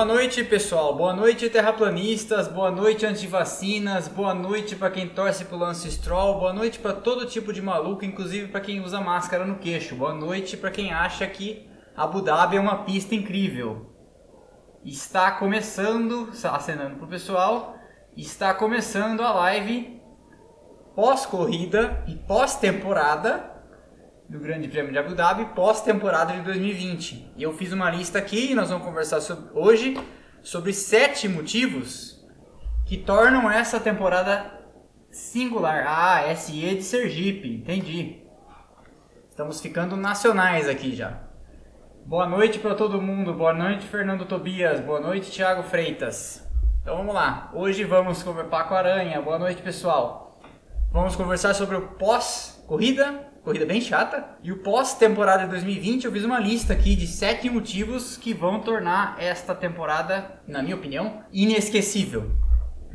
Boa noite, pessoal. Boa noite, terraplanistas. Boa noite, antivacinas. Boa noite para quem torce pro Lance Stroll. Boa noite para todo tipo de maluco, inclusive para quem usa máscara no queixo. Boa noite para quem acha que Abu Dhabi é uma pista incrível. Está começando, acenando pro pessoal, está começando a live pós-corrida e pós-temporada do Grande Prêmio de Abu Dhabi pós-temporada de 2020. E eu fiz uma lista aqui e nós vamos conversar sobre, hoje sobre sete motivos que tornam essa temporada singular. Ah, SE de Sergipe, entendi. Estamos ficando nacionais aqui já. Boa noite para todo mundo. Boa noite, Fernando Tobias. Boa noite, Thiago Freitas. Então vamos lá. Hoje vamos conversar a Aranha. Boa noite, pessoal. Vamos conversar sobre o pós-corrida corrida bem chata. E o pós-temporada de 2020 eu fiz uma lista aqui de sete motivos que vão tornar esta temporada, na minha opinião, inesquecível.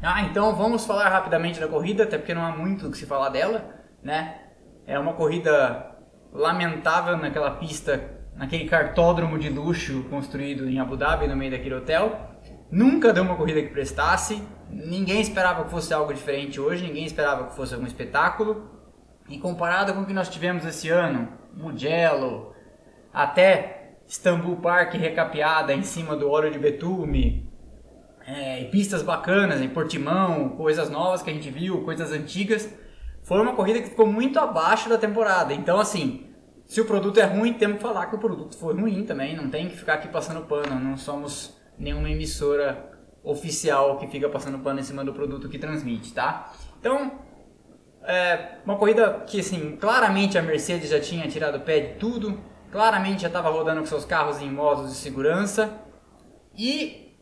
Ah, então vamos falar rapidamente da corrida, até porque não há muito o que se falar dela, né? É uma corrida lamentável naquela pista, naquele cartódromo de luxo construído em Abu Dhabi, no meio daquele hotel. Nunca deu uma corrida que prestasse, ninguém esperava que fosse algo diferente hoje, ninguém esperava que fosse algum espetáculo. E comparado com o que nós tivemos esse ano, Mugello, até Istanbul Park recapeada em cima do óleo de betume, é, e pistas bacanas em Portimão, coisas novas que a gente viu, coisas antigas, foi uma corrida que ficou muito abaixo da temporada. Então, assim, se o produto é ruim, temos que falar que o produto foi ruim também. Não tem que ficar aqui passando pano. Não somos nenhuma emissora oficial que fica passando pano em cima do produto que transmite, tá? Então, é, uma corrida que, assim, claramente a Mercedes já tinha tirado o pé de tudo, claramente já estava rodando com seus carros em modos de segurança. E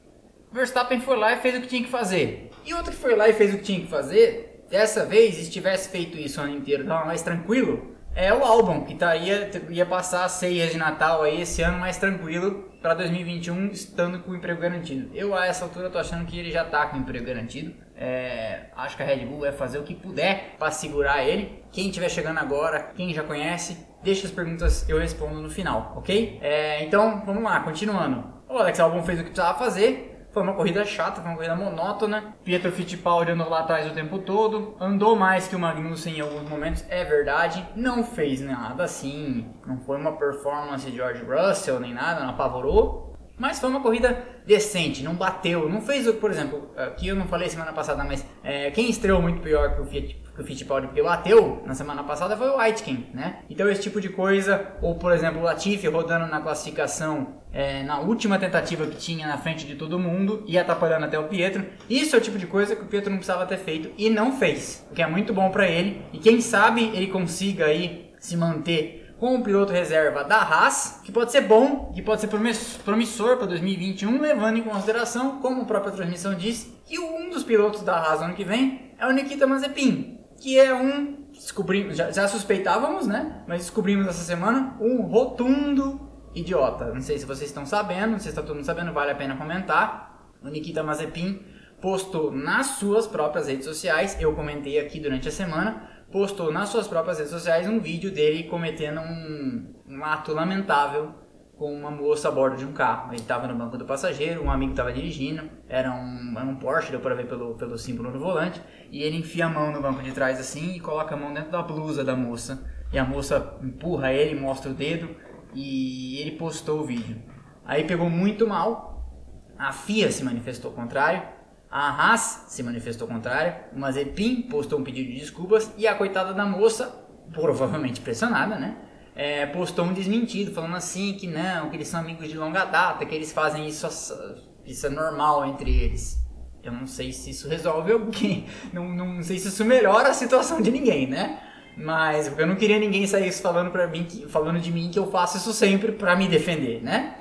Verstappen foi lá e fez o que tinha que fazer. E outro que foi lá e fez o que tinha que fazer, dessa vez, se tivesse feito isso o ano inteiro, estava mais tranquilo, é o Albon, que tá, ia, passar as ceias de Natal aí esse ano mais tranquilo para 2021, estando com o emprego garantido. Eu, a essa altura, tô achando que ele já tá com o emprego garantido. É, acho que a Red Bull vai fazer o que puder para segurar ele. Quem estiver chegando agora, quem já conhece, deixa as perguntas, eu respondo no final, ok? É, então, vamos lá, continuando. O Alex Albon fez o que precisava fazer, foi uma corrida chata, foi uma corrida monótona. Pietro Fittipaldi andou lá atrás o tempo todo. Andou mais que o Magnussen em alguns momentos, é verdade. Não fez nada assim. Não foi uma performance de George Russell nem nada, não apavorou. Mas foi uma corrida decente, não bateu, não fez, por exemplo, aqui eu não falei semana passada, mas é, quem estreou muito pior que o Fiat, que o Fittipaldi bateu na semana passada foi o Aitken, né? Então esse tipo de coisa, ou por exemplo o Latifi rodando na classificação é, na última tentativa que tinha na frente de todo mundo e atrapalhando até o Pietro, isso é o tipo de coisa que o Pietro não precisava ter feito e não fez, o que é muito bom para ele. E quem sabe ele consiga aí se manter com o piloto reserva da Haas, que pode ser bom, que pode ser promissor para 2021, levando em consideração, como a própria transmissão disse, que um dos pilotos da Haas ano que vem é o Nikita Mazepin, que é um descobrimos já, já, suspeitávamos, né? Mas descobrimos essa semana um rotundo idiota. Não sei se vocês estão sabendo, se está todo mundo sabendo, vale a pena comentar. O Nikita Mazepin postou nas suas próprias redes sociais, eu comentei aqui durante a semana, postou nas suas próprias redes sociais um vídeo dele cometendo um, um ato lamentável com uma moça a bordo de um carro. Ele estava no banco do passageiro, um amigo estava dirigindo, era um, era um Porsche, deu para ver pelo, pelo símbolo no volante, e ele enfia a mão no banco de trás assim e coloca a mão dentro da blusa da moça. E a moça empurra ele, mostra o dedo e ele postou o vídeo. Aí pegou muito mal, a FIA se manifestou contrário, a Haas se manifestou contrário, o Mazepin postou um pedido de desculpas e a coitada da moça, provavelmente pressionada, né? é, postou um desmentido, falando assim que não, que eles são amigos de longa data, que eles fazem isso, isso é normal entre eles. Eu não sei se isso resolve alguém, não, não sei se isso melhora a situação de ninguém, né? Mas eu não queria ninguém sair falando para mim, falando de mim que eu faço isso sempre para me defender, né?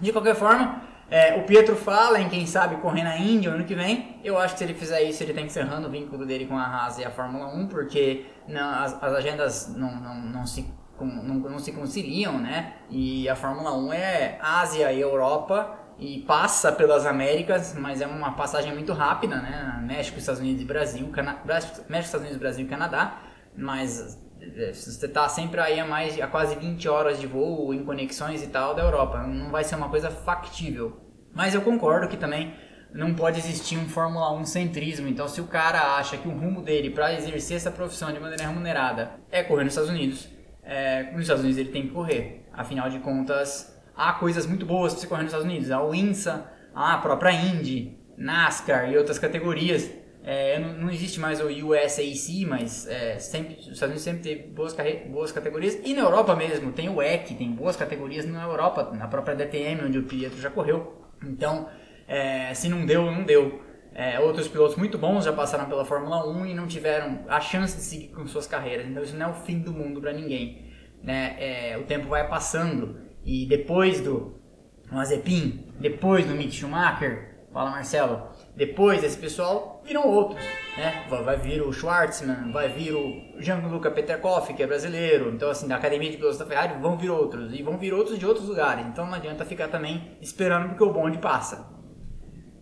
De qualquer forma, é, o Pietro fala em quem sabe correr na Índia ano que vem. Eu acho que se ele fizer isso, ele está encerrando o vínculo dele com a Haas e a Fórmula 1, porque não, as, as, agendas não, não, não se não, não se conciliam, né? E a Fórmula 1 é Ásia e Europa e passa pelas Américas, mas é uma passagem muito rápida, né? México, Estados Unidos e Brasil, Cana... México, Estados Unidos, Brasil e Canadá, mas você está sempre aí a mais a quase 20 horas de voo em conexões e tal da Europa, não vai ser uma coisa factível Mas eu concordo que também não pode existir um Fórmula 1 centrismo. Então, se o cara acha que o rumo dele para exercer essa profissão de maneira remunerada é correr nos Estados Unidos, é, nos Estados Unidos ele tem que correr. Afinal de contas, há coisas muito boas para você correr nos Estados Unidos. Há o INSA, a própria Indy, NASCAR e outras categorias. É, não, não, existe mais o USAC, mas é, sempre, os Estados Unidos sempre teve boas, boas categorias. E na Europa mesmo, tem o WEC, tem boas categorias na Europa, na própria DTM, onde o Pietro já correu. Então, é, se não deu, não deu. É, outros pilotos muito bons já passaram pela Fórmula 1 e não tiveram a chance de seguir com suas carreiras. Então, isso não é o fim do mundo para ninguém. Né? É, o tempo vai passando e depois do Mazepin, depois do Mick Schumacher, fala Marcelo, depois esse pessoal viram outros, né? Vai vir o Schwartzman, vai vir o Jean-Luca Peterkoff, que é brasileiro. Então, assim, da academia de pilotos da Ferrari vão vir outros. E vão vir outros de outros lugares. Então não adianta ficar também esperando porque o bonde passa.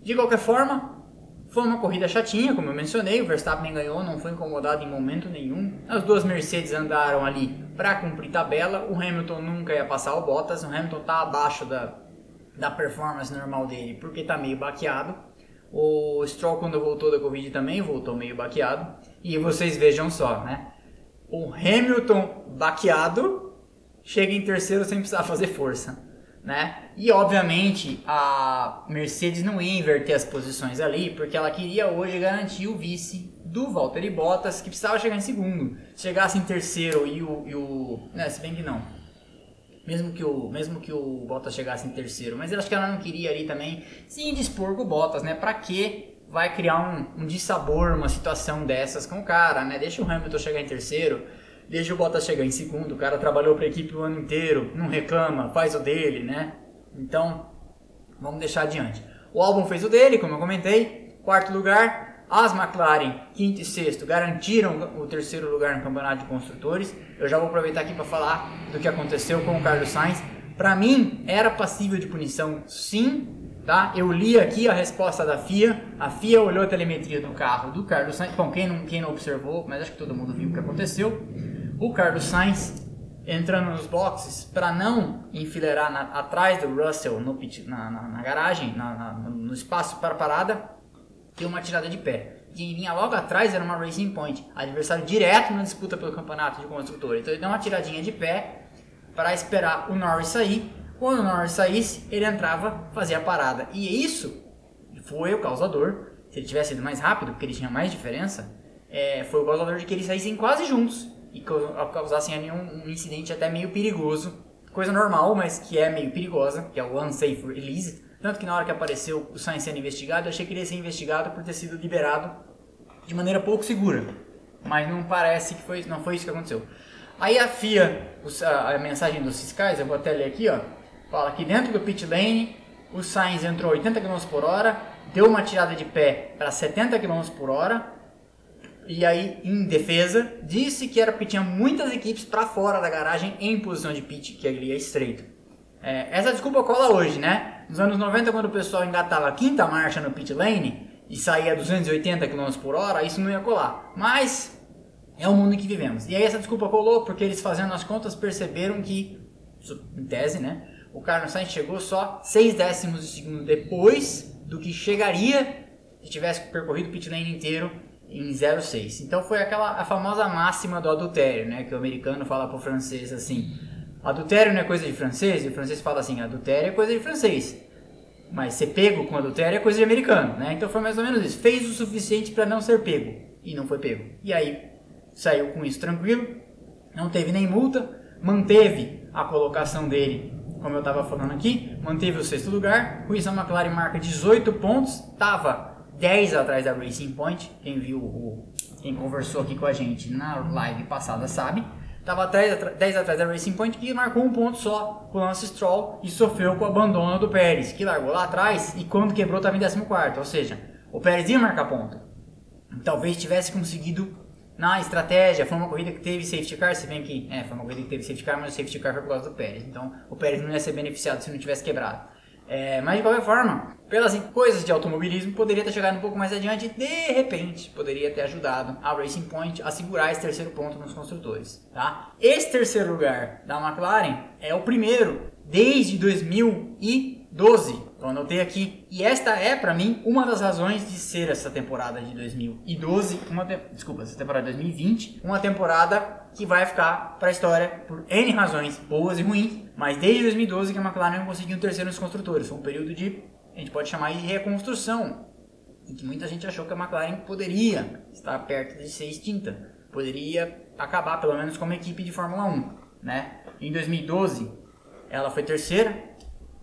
De qualquer forma, foi uma corrida chatinha, como eu mencionei. O Verstappen ganhou, não foi incomodado em momento nenhum. As duas Mercedes andaram ali para cumprir tabela. O Hamilton nunca ia passar o Bottas. O Hamilton tá abaixo da, da performance normal dele porque tá meio baqueado. O Stroll, quando voltou da Covid, também voltou meio baqueado. E vocês vejam só, né? O Hamilton baqueado chega em terceiro sem precisar fazer força, né? E obviamente a Mercedes não ia inverter as posições ali, porque ela queria hoje garantir o vice do Valtteri Bottas, que precisava chegar em segundo. Se chegasse em terceiro e o. E o né, se bem que não mesmo que o mesmo que o Bottas chegasse em terceiro, mas eu acho que ela não queria ali também se indispor com o Bottas, né? Para que vai criar um, um dissabor, uma situação dessas com o cara, né? Deixa o Hamilton chegar em terceiro, deixa o Bottas chegar em segundo, o cara trabalhou para a equipe o ano inteiro, não reclama, faz o dele, né? Então, vamos deixar adiante. O álbum fez o dele, como eu comentei, quarto lugar, as McLaren, quinto e sexto, garantiram o terceiro lugar no campeonato de construtores. Eu já vou aproveitar aqui para falar do que aconteceu com o Carlos Sainz. Para mim, era passível de punição, sim. Tá? Eu li aqui a resposta da FIA. A FIA olhou a telemetria do carro do Carlos Sainz. Bom, quem não, quem não observou, mas acho que todo mundo viu o que aconteceu. O Carlos Sainz entrando nos boxes para não enfileirar na, atrás do Russell no pit, na, na, na, garagem, no espaço para parada tem uma tirada de pé. Quem vinha logo atrás era uma Racing Point, adversário direto na disputa pelo campeonato de construtor. Então ele deu uma tiradinha de pé para esperar o Norris sair. Quando o Norris saísse, ele entrava, fazia a parada. E isso foi o causador. Se ele tivesse ido mais rápido, porque ele tinha mais diferença, é, foi o causador de que eles saíssem quase juntos e causassem ali um, um incidente até meio perigoso. Coisa normal, mas que é meio perigosa, que é o unsafe release tanto que na hora que apareceu o Sainz sendo investigado, eu achei que ele ia ser investigado por ter sido liberado de maneira pouco segura. Mas não parece que foi, não foi isso que aconteceu. Aí a FIA, a, mensagem dos fiscais, eu vou até ler aqui, ó, fala que dentro do pit lane o Sainz entrou 80 km por hora, deu uma tirada de pé para 70 km por hora, e aí, em defesa, disse que era porque tinha muitas equipes para fora da garagem em posição de pit, que ali é estreito. É, essa desculpa cola hoje, né? Nos anos 90, quando o pessoal engatava a quinta marcha no pit lane e saía a 280 km por hora, isso não ia colar. Mas é o mundo em que vivemos. E aí essa desculpa colou porque eles fazendo as contas perceberam que, em tese, né? O Carlos Sainz chegou só 6 décimos de segundo depois do que chegaria se tivesse percorrido o pit lane inteiro em 0,6. Então foi aquela a famosa máxima do adultério, né? Que o americano fala pro francês assim: Adultério não é coisa de francês, e o francês fala assim, adultério é coisa de francês. Mas ser pego com adultério é coisa de americano, né? Então foi mais ou menos isso. Fez o suficiente para não ser pego e não foi pego. E aí saiu com isso tranquilo, não teve nem multa, manteve a colocação dele, como eu estava falando aqui, manteve o sexto lugar. Com isso McLaren marca 18 pontos, estava 10 atrás da Racing Point. Quem viu o, quem conversou aqui com a gente na live passada sabe. Estava 10, 10 atrás da Racing Point que marcou um ponto só com o Lance Stroll e sofreu com o abandono do Pérez, que largou lá atrás e quando quebrou estava em 14. Ou seja, o Pérez ia marcar ponto. Talvez tivesse conseguido na estratégia. Foi uma corrida que teve safety car, se bem que é, foi uma corrida que teve safety car, mas o safety car foi por causa do Pérez. Então o Pérez não ia ser beneficiado se não tivesse quebrado. É, mas de qualquer forma, pelas coisas de automobilismo, poderia ter chegado um pouco mais adiante e de repente poderia ter ajudado a Racing Point a segurar esse terceiro ponto nos construtores. Tá? Esse terceiro lugar da McLaren é o primeiro desde 2012, Eu anotei aqui. E esta é, para mim, uma das razões de ser essa temporada de 2012, uma te... desculpa, essa temporada de 2020, uma temporada que vai ficar para a história por N razões, boas e ruins, mas desde 2012 que a McLaren conseguiu um terceiro nos construtores. Foi um período de, a gente pode chamar de reconstrução, em que muita gente achou que a McLaren poderia estar perto de ser extinta, poderia acabar pelo menos como equipe de Fórmula 1, né? Em 2012, ela foi terceira,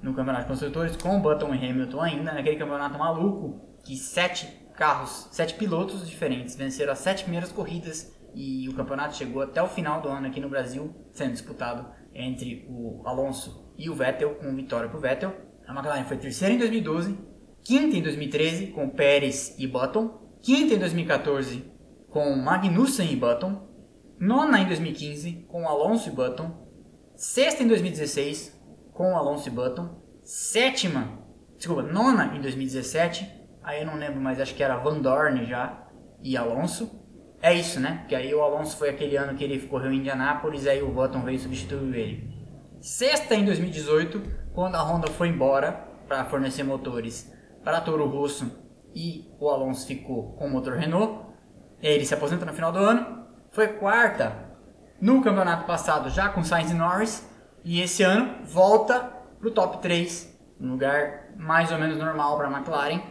no Campeonato de Construtores com Button e Hamilton ainda, naquele campeonato maluco que sete carros, sete pilotos diferentes venceram as sete primeiras corridas e o campeonato chegou até o final do ano aqui no Brasil, sendo disputado entre o Alonso e o Vettel, com vitória para o Vettel. A McLaren foi terceira em 2012, quinta em 2013 com Pérez e Button, quinta em 2014 com Magnussen e Button, nona em 2015 com Alonso e Button, sexta em 2016 com Alonso e Button. Sétima, desculpa, nona em 2017. Aí eu não lembro, mas acho que era Van Dorn já e Alonso. É isso, né? Que aí o Alonso foi aquele ano que ele correu em Indianápolis, aí o Button veio substituir ele. Sexta em 2018, quando a Honda foi embora para fornecer motores para Toro Rosso e o Alonso ficou com o motor Renault. Ele se aposenta no final do ano. Foi quarta no campeonato passado já com Sainz e Norris. E esse ano volta para o top 3, um lugar mais ou menos normal para a McLaren.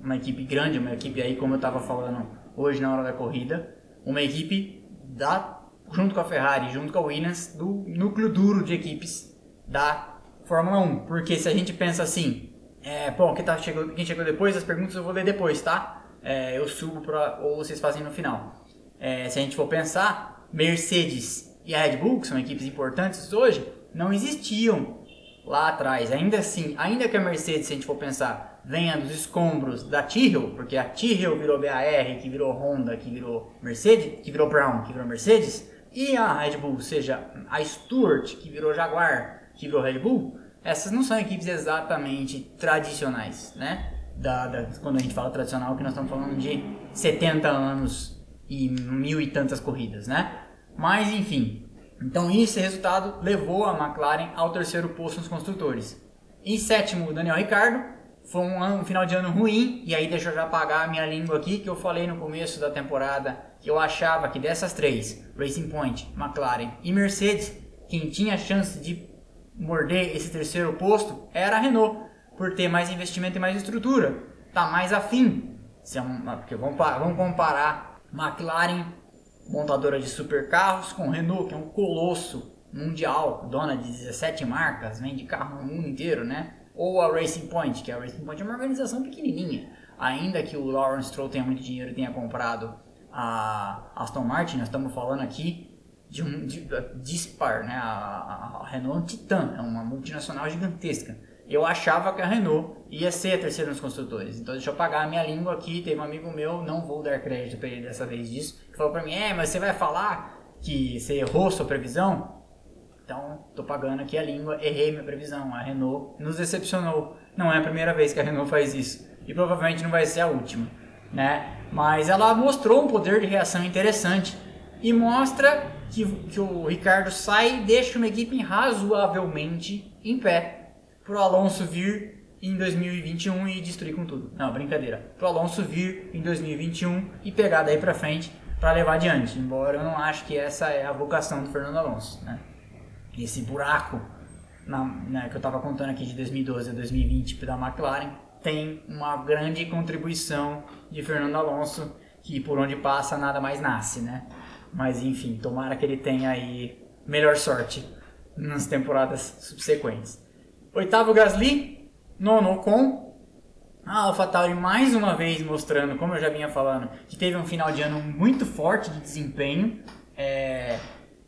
Uma equipe grande, uma equipe aí, como eu estava falando hoje na hora da corrida, uma equipe da, junto com a Ferrari, junto com a Williams, do núcleo duro de equipes da Fórmula 1. Porque se a gente pensa assim, é, bom, quem, tá, chegou, quem chegou depois, as perguntas eu vou ler depois, tá? É, eu subo pra, ou vocês fazem no final. É, se a gente for pensar, Mercedes e a Red Bull, que são equipes importantes hoje, não existiam lá atrás. Ainda assim, ainda que a Mercedes, se a gente for pensar, venha dos escombros da Tyrrell, porque a Tyrrell virou BAR, que virou Honda, que virou Mercedes, que virou Brown, que virou Mercedes, e a Red Bull, seja a Stewart, que virou Jaguar, que virou Red Bull, essas não são equipes exatamente tradicionais, né? Da, da, quando a gente fala tradicional, que nós estamos falando de 70 anos e mil e tantas corridas, né? Mas enfim, então esse resultado levou a McLaren ao terceiro posto nos construtores. Em sétimo, Daniel Ricciardo. Foi um, ano, um, final de ano ruim, e aí deixa eu já apagar a minha língua aqui, que eu falei no começo da temporada que eu achava que dessas três, Racing Point, McLaren e Mercedes, quem tinha chance de morder esse terceiro posto era a Renault, por ter mais investimento e mais estrutura, tá mais afim. Se é um, porque vamos, vamos comparar McLaren montadora de supercarros, com Renault, que é um colosso mundial, dona de 17 marcas, vende carro no mundo inteiro, né? Ou a Racing Point, que a Racing Point é uma organização pequenininha. Ainda que o Lawrence Stroll tenha muito dinheiro e tenha comprado a Aston Martin, nós estamos falando aqui de um de, dispar, né? A, a Renault é um titã, é uma multinacional gigantesca eu achava que a Renault ia ser a terceira nos construtores. Então deixa eu pagar a minha língua aqui. Teve um amigo meu, não vou dar crédito para ele dessa vez disso, que falou para mim: "É, mas você vai falar que você errou sua previsão?" Então, tô pagando aqui a língua, errei minha previsão. A Renault nos decepcionou. Não é a primeira vez que a Renault faz isso e provavelmente não vai ser a última, né? Mas ela mostrou um poder de reação interessante e mostra que, que o Ricardo sai e deixa uma equipe razoavelmente em pé pro Alonso vir em 2021 e destruir com tudo. Não, brincadeira. Pro Alonso vir em 2021 e pegar daí pra frente para levar adiante. Embora eu não acho que essa é a vocação do Fernando Alonso, né? Esse buraco na, né, que eu estava contando aqui de 2012 a 2020 da McLaren tem uma grande contribuição de Fernando Alonso que por onde passa nada mais nasce, né? Mas enfim, tomara que ele tenha aí melhor sorte nas temporadas subsequentes. Oitavo Gasly, nono Ocon. A AlphaTauri mais uma vez mostrando, como eu já vinha falando, que teve um final de ano muito forte de desempenho. É,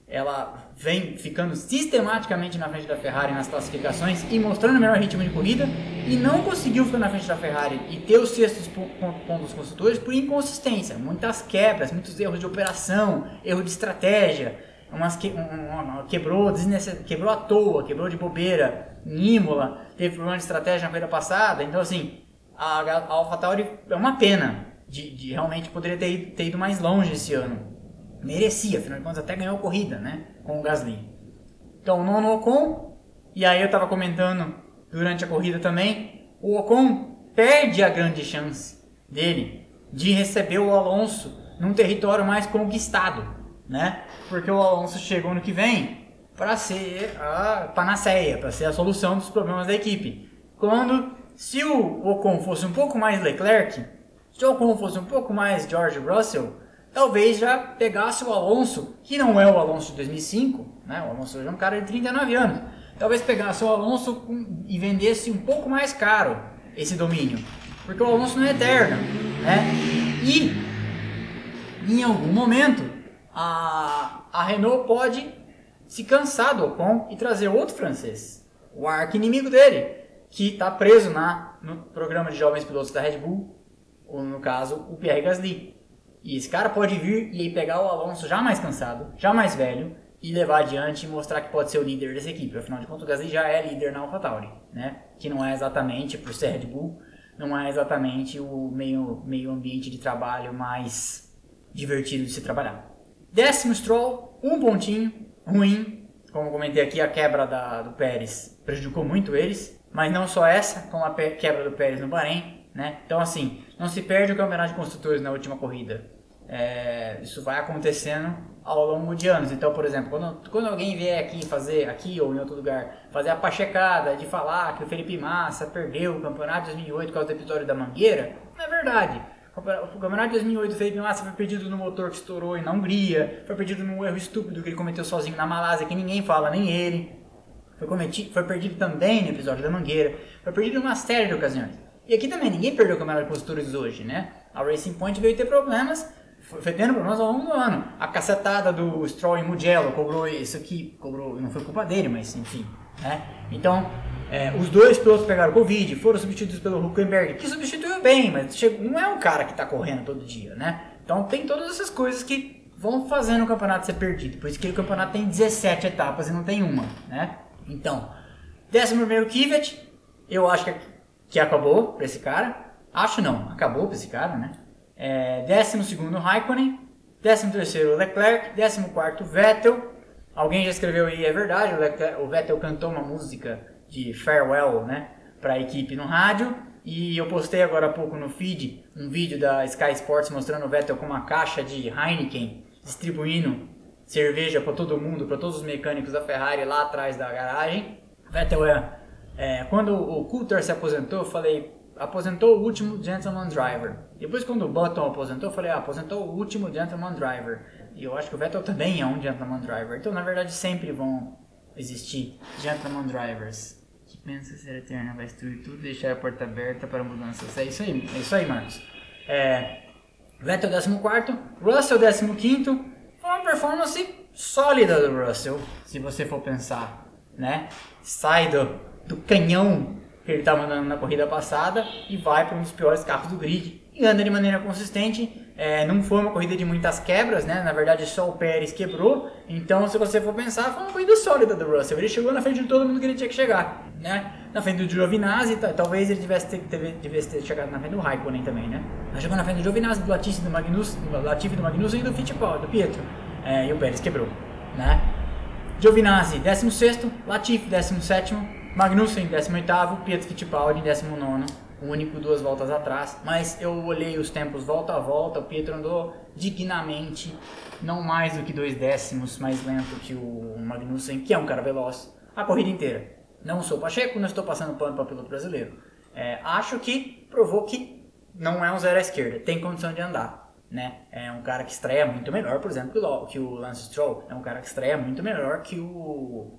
ela vem ficando sistematicamente na frente da Ferrari nas classificações e mostrando o melhor ritmo de corrida e não conseguiu ficar na frente da Ferrari e ter os sextos pontos construtores por inconsistência, muitas quebras, muitos erros de operação, erro de estratégia, umas que, um, um, quebrou, quebrou à toa, quebrou de bobeira, em Imola, teve problema de estratégia na corrida passada. Então, assim, a, a AlphaTauri é uma pena de, de realmente poderia ter ido, ter ido, mais longe esse ano. Merecia, afinal de contas, até ganhou a corrida, né? Com o Gasly. Então, nono Ocon. E aí eu tava comentando durante a corrida também. o Ocon perde a grande chance dele de receber o Alonso num território mais conquistado, né? Porque o Alonso chegou no que vem para ser a panaceia, para ser a solução dos problemas da equipe. Quando, se o Ocon fosse um pouco mais Leclerc, se o Ocon fosse um pouco mais George Russell, talvez já pegasse o Alonso, que não é o Alonso de 2005, né? O Alonso hoje é um cara de 39 anos. Talvez pegasse o Alonso e vendesse um pouco mais caro esse domínio, porque o Alonso não é eterno, né? E em algum momento a, a Renault pode se cansar do Ocon e trazer outro francês, o arqui-inimigo dele, que está preso na, no programa de jovens pilotos da Red Bull, ou no caso, o Pierre Gasly. E esse cara pode vir e pegar o Alonso já mais cansado, já mais velho, e levar adiante e mostrar que pode ser o líder dessa equipe. Afinal de contas, o Gasly já é líder na AlphaTauri, né? Que não é exatamente, por ser Red Bull, não é exatamente o meio, meio ambiente de trabalho mais divertido de se trabalhar. Décimo Stroll, um pontinho, ruim. Como comentei aqui, a quebra da, do Pérez prejudicou muito eles. Mas não só essa, como a quebra do Pérez no Bahrein. Né? Então, assim, não se perde o campeonato de construtores na última corrida. É, isso vai acontecendo ao longo de anos. Então, por exemplo, quando, quando alguém vier aqui fazer, aqui ou em outro lugar, fazer a pachecada de falar que o Felipe Massa perdeu o campeonato de 2008 por causa do episódio da Mangueira, não é verdade. O campeonato de 2008 do Felipe Massa foi perdido no motor que estourou na Hungria, foi perdido num erro estúpido que ele cometeu sozinho na Malásia, que ninguém fala, nem ele. Foi, cometido, foi perdido também no episódio da Mangueira, foi perdido em uma série de ocasiões. E aqui também, ninguém perdeu o campeonato de construtores hoje, né? A Racing Point veio ter problemas, foi tendo problemas ao longo do ano. A cacetada do Stroll em Mugello cobrou isso aqui, cobrou, não foi culpa dele, mas enfim, né? Então, é, os dois pilotos pegaram Covid, foram substituídos pelo Huckenberg, que substituiu bem, mas chegou, não é um cara que está correndo todo dia, né? Então tem todas essas coisas que vão fazendo o campeonato ser perdido. Por isso que o campeonato tem 17 etapas e não tem uma, né? Então, 11 Kivet, eu acho que, que acabou para esse cara. Acho não, acabou para esse cara, né? É, 12 Raikkonen, 13 Leclerc, 14 Vettel. Alguém já escreveu aí, é verdade, o, Vettel cantou uma música de farewell, né, para a equipe no rádio. E eu postei agora há pouco no feed um vídeo da Sky Sports mostrando o Vettel com uma caixa de Heineken distribuindo cerveja para todo mundo, para todos os mecânicos da Ferrari lá atrás da garagem. Vettel é, é quando o Coulter se aposentou, eu falei, aposentou o último gentleman driver. Depois quando o Button aposentou, eu falei, ah, aposentou o último gentleman driver. E eu acho que o Vettel também é um gentleman driver. Então, na verdade, sempre vão existir gentleman drivers que pensa ser eterna, vai destruir tudo, deixar a porta aberta para mudanças. É isso aí, é isso aí, Marcos. É, Vettel 14, Russell 15, foi uma performance sólida do Russell, se você for pensar, né? Sai do, do canhão que ele estava andando na corrida passada e vai para um dos piores carros do grid e anda de maneira consistente é, não foi uma corrida de muitas quebras, né? Na verdade, só o Pérez quebrou. Então, se você for pensar, foi uma corrida sólida do Russell. Ele chegou na frente de todo mundo que ele tinha que chegar, né? Na frente do Giovinazzi, talvez ele tivesse ter, tivesse ter chegado na frente do Raikkonen também, né? Mas chegou na frente do Giovinazzi, do Latifi, do Magnussen, do Latifi, do Magnussen e do Fittipaldi, do Pietro. É, e o Pérez quebrou, né? Giovinazzi, 16º, Latifi, 17º, Magnussen, 18º, Pietro Fittipaldi, 19º o único duas voltas atrás. Mas eu olhei os tempos volta a volta, o Pietro andou dignamente, não mais do que dois décimos mais lento que o Magnussen, que é um cara veloz, a corrida inteira. Não sou Pacheco, não estou passando pano para o piloto brasileiro. É, acho que provou que não é um zero à esquerda, tem condição de andar. Né? É um cara que estreia muito melhor, por exemplo, que o Lance Stroll. É um cara que estreia muito melhor que o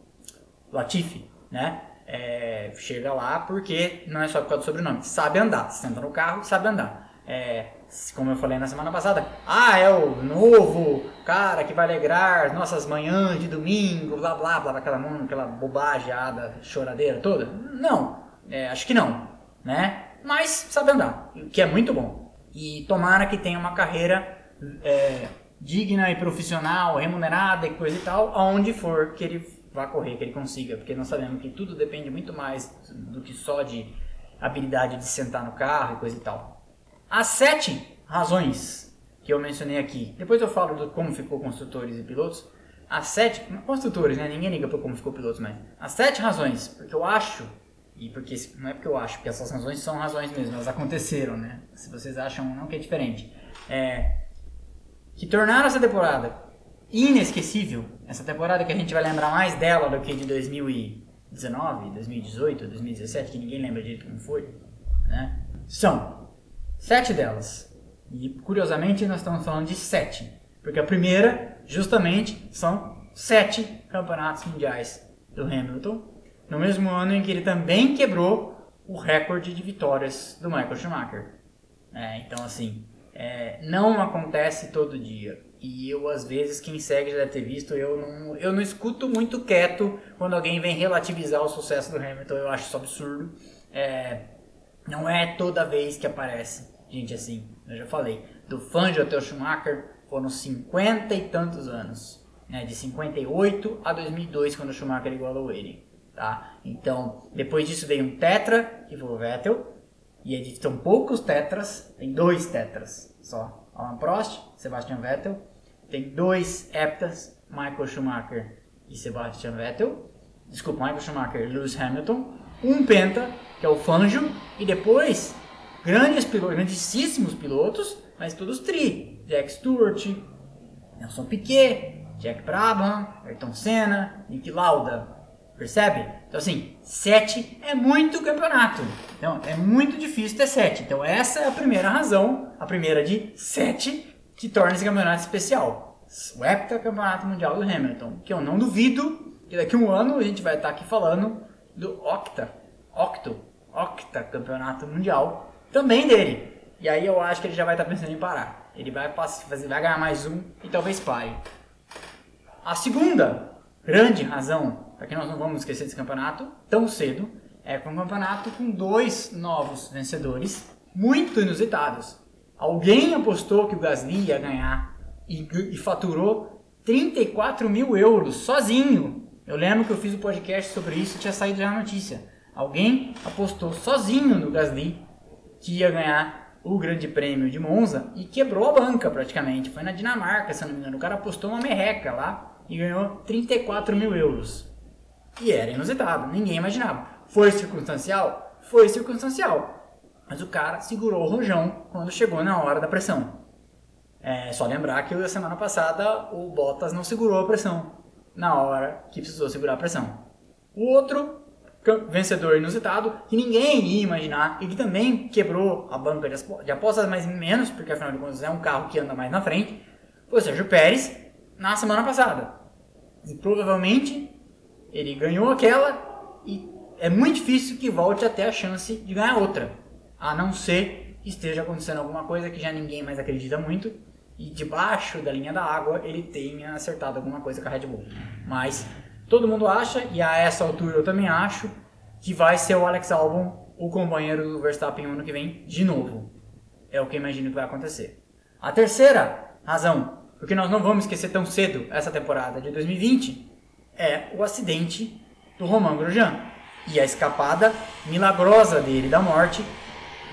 Latifi, né? É, chega lá porque não é só por causa do sobrenome, sabe andar, senta no carro, sabe andar. É, como eu falei na semana passada, ah, é o novo cara que vai alegrar nossas manhãs de domingo, blá blá blá, aquela, aquela bobageada, choradeira toda. Não, é, acho que não, né? Mas sabe andar, que é muito bom. E tomara que tenha uma carreira é, digna e profissional, remunerada e coisa e tal, aonde for que ele vá correr, que ele consiga, porque nós sabemos que tudo depende muito mais do que só de habilidade de sentar no carro e coisa e tal. As sete razões que eu mencionei aqui, depois eu falo do como ficou construtores e pilotos. As sete, construtores, né? Ninguém liga para como ficou pilotos, mas as sete razões, porque eu acho e porque não é porque eu acho, porque essas razões são razões mesmo, elas aconteceram, né? Se vocês acham não que é diferente. É, que tornaram essa temporada inesquecível, essa temporada que a gente vai lembrar mais dela do que de 2019, 2018, 2017, que ninguém lembra direito como foi, né? São sete delas. E curiosamente nós estamos falando de sete, porque a primeira, justamente, são sete campeonatos mundiais do Hamilton, no mesmo ano em que ele também quebrou o recorde de vitórias do Michael Schumacher. É, então, assim, é, não acontece todo dia. E eu, às vezes, quem segue já deve ter visto, eu não, eu não escuto muito quieto quando alguém vem relativizar o sucesso do Hamilton. Eu acho isso absurdo. É, não é toda vez que aparece gente assim. Eu já falei. Do Fangio até o Schumacher foram 50 e tantos anos. Né, de 58 a 2002, quando o Schumacher igualou ele. Tá? Então, depois disso veio um tetra, que foi o Vettel. E são poucos tetras, tem dois tetras só. Alan Prost, Sebastian Vettel. Tem dois heptas, Michael Schumacher e Sebastian Vettel. Desculpa, Michael Schumacher e Lewis Hamilton. Um penta, que é o Fangio. E depois, grandes pilotos, grandíssimos pilotos, mas todos tri. Jack Stewart, Nelson Piquet, Jack Brabham, Ayrton Senna, Nick Lauda. Percebe? Então assim, 7 é muito campeonato. Então é muito difícil ter 7. Então essa é a primeira razão, a primeira de 7 que torna esse campeonato especial. O heptacampeonato mundial do Hamilton, que eu não duvido que daqui a um ano a gente vai estar aqui falando do octa, octo, octa campeonato mundial também dele. E aí eu acho que ele já vai estar pensando em parar. Ele vai, fazer, vai ganhar mais um e talvez pare. A segunda grande razão para que nós não vamos esquecer desse campeonato tão cedo é um campeonato com dois novos vencedores muito inusitados. Alguém apostou que o Gasly ia ganhar e, e faturou 34 mil euros sozinho. Eu lembro que eu fiz um podcast sobre isso e tinha saído já a notícia. Alguém apostou sozinho no Gasly que ia ganhar o Grande Prêmio de Monza e quebrou a banca praticamente. Foi na Dinamarca, se não me engano. O cara apostou uma merreca lá e ganhou 34 mil euros. E era inusitado, ninguém imaginava. Foi circunstancial? Foi circunstancial. Mas o cara segurou o rojão quando chegou na hora da pressão. É só lembrar que a semana passada o Bottas não segurou a pressão na hora que precisou segurar a pressão. O outro vencedor inusitado, que ninguém ia imaginar e que também quebrou a banca de apostas, mas menos, porque afinal de contas é um carro que anda mais na frente, foi o Sérgio Pérez na semana passada. E provavelmente ele ganhou aquela e é muito difícil que volte até a chance de ganhar outra. A não ser que esteja acontecendo alguma coisa que já ninguém mais acredita muito e debaixo da linha da água ele tenha acertado alguma coisa com a Red Bull. Mas todo mundo acha, e a essa altura eu também acho, que vai ser o Alex Albon o companheiro do Verstappen ano que vem de novo. É o que eu imagino que vai acontecer. A terceira razão, porque nós não vamos esquecer tão cedo essa temporada de 2020, é o acidente do Romain Grosjean e a escapada milagrosa dele da morte,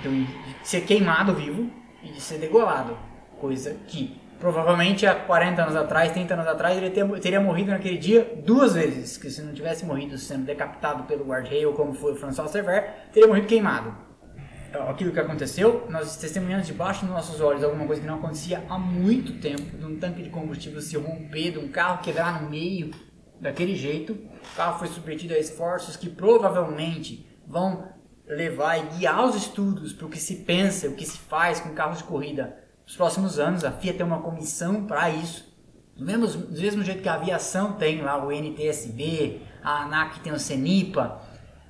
de ser queimado vivo e de ser degolado, coisa que provavelmente há 40 anos atrás, 30 anos atrás, ele teria morrido naquele dia duas vezes, que se não tivesse morrido sendo decapitado pelo guard-rail, como foi o François Cerver, teria morrido queimado. Então, aquilo que aconteceu, nós testemunhamos debaixo dos nossos olhos alguma coisa que não acontecia há muito tempo, de um tanque de combustível se romper, de um carro quebrar no meio, daquele jeito. O carro foi submetido a esforços que provavelmente vão levar e guiar os estudos para o que se pensa, o que se faz com carros de corrida nos próximos anos. A FIA tem uma comissão para isso. Do mesmo, do mesmo jeito que a aviação tem lá o NTSB, a ANAC tem o CENIPA,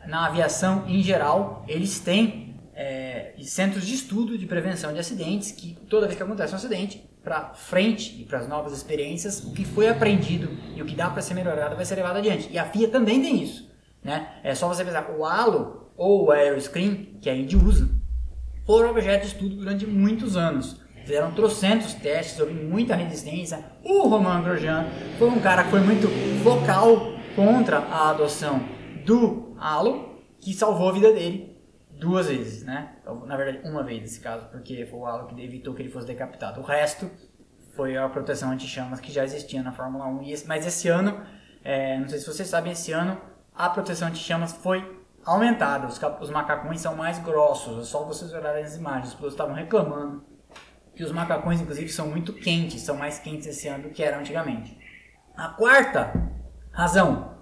na aviação em geral, eles têm é, centros de estudo de prevenção de acidentes que toda vez que acontece um acidente, para frente e para as novas experiências, o que foi aprendido e o que dá para ser melhorado vai ser levado adiante. E a FIA também tem isso. Né? É só você pensar, o halo ou o aeroscreen, que a Indy usa, foram objeto de estudo durante muitos anos. Fizeram trocentos testes, houve muita resistência. O Romain Grosjean foi um cara que foi muito vocal contra a adoção do halo, que salvou a vida dele duas vezes, né? Então, na verdade, uma vez nesse caso, porque foi o halo que evitou que ele fosse decapitado. O resto foi a proteção anti-chamas que já existia na Fórmula 1. Mas esse ano, é, não sei se vocês sabem, esse ano a proteção anti-chamas foi aumentada. Os, os macacões são mais grossos. É só vocês olharem as imagens. As pessoas estavam reclamando que os macacões, inclusive, são muito quentes. São mais quentes esse ano do que eram antigamente. A quarta razão.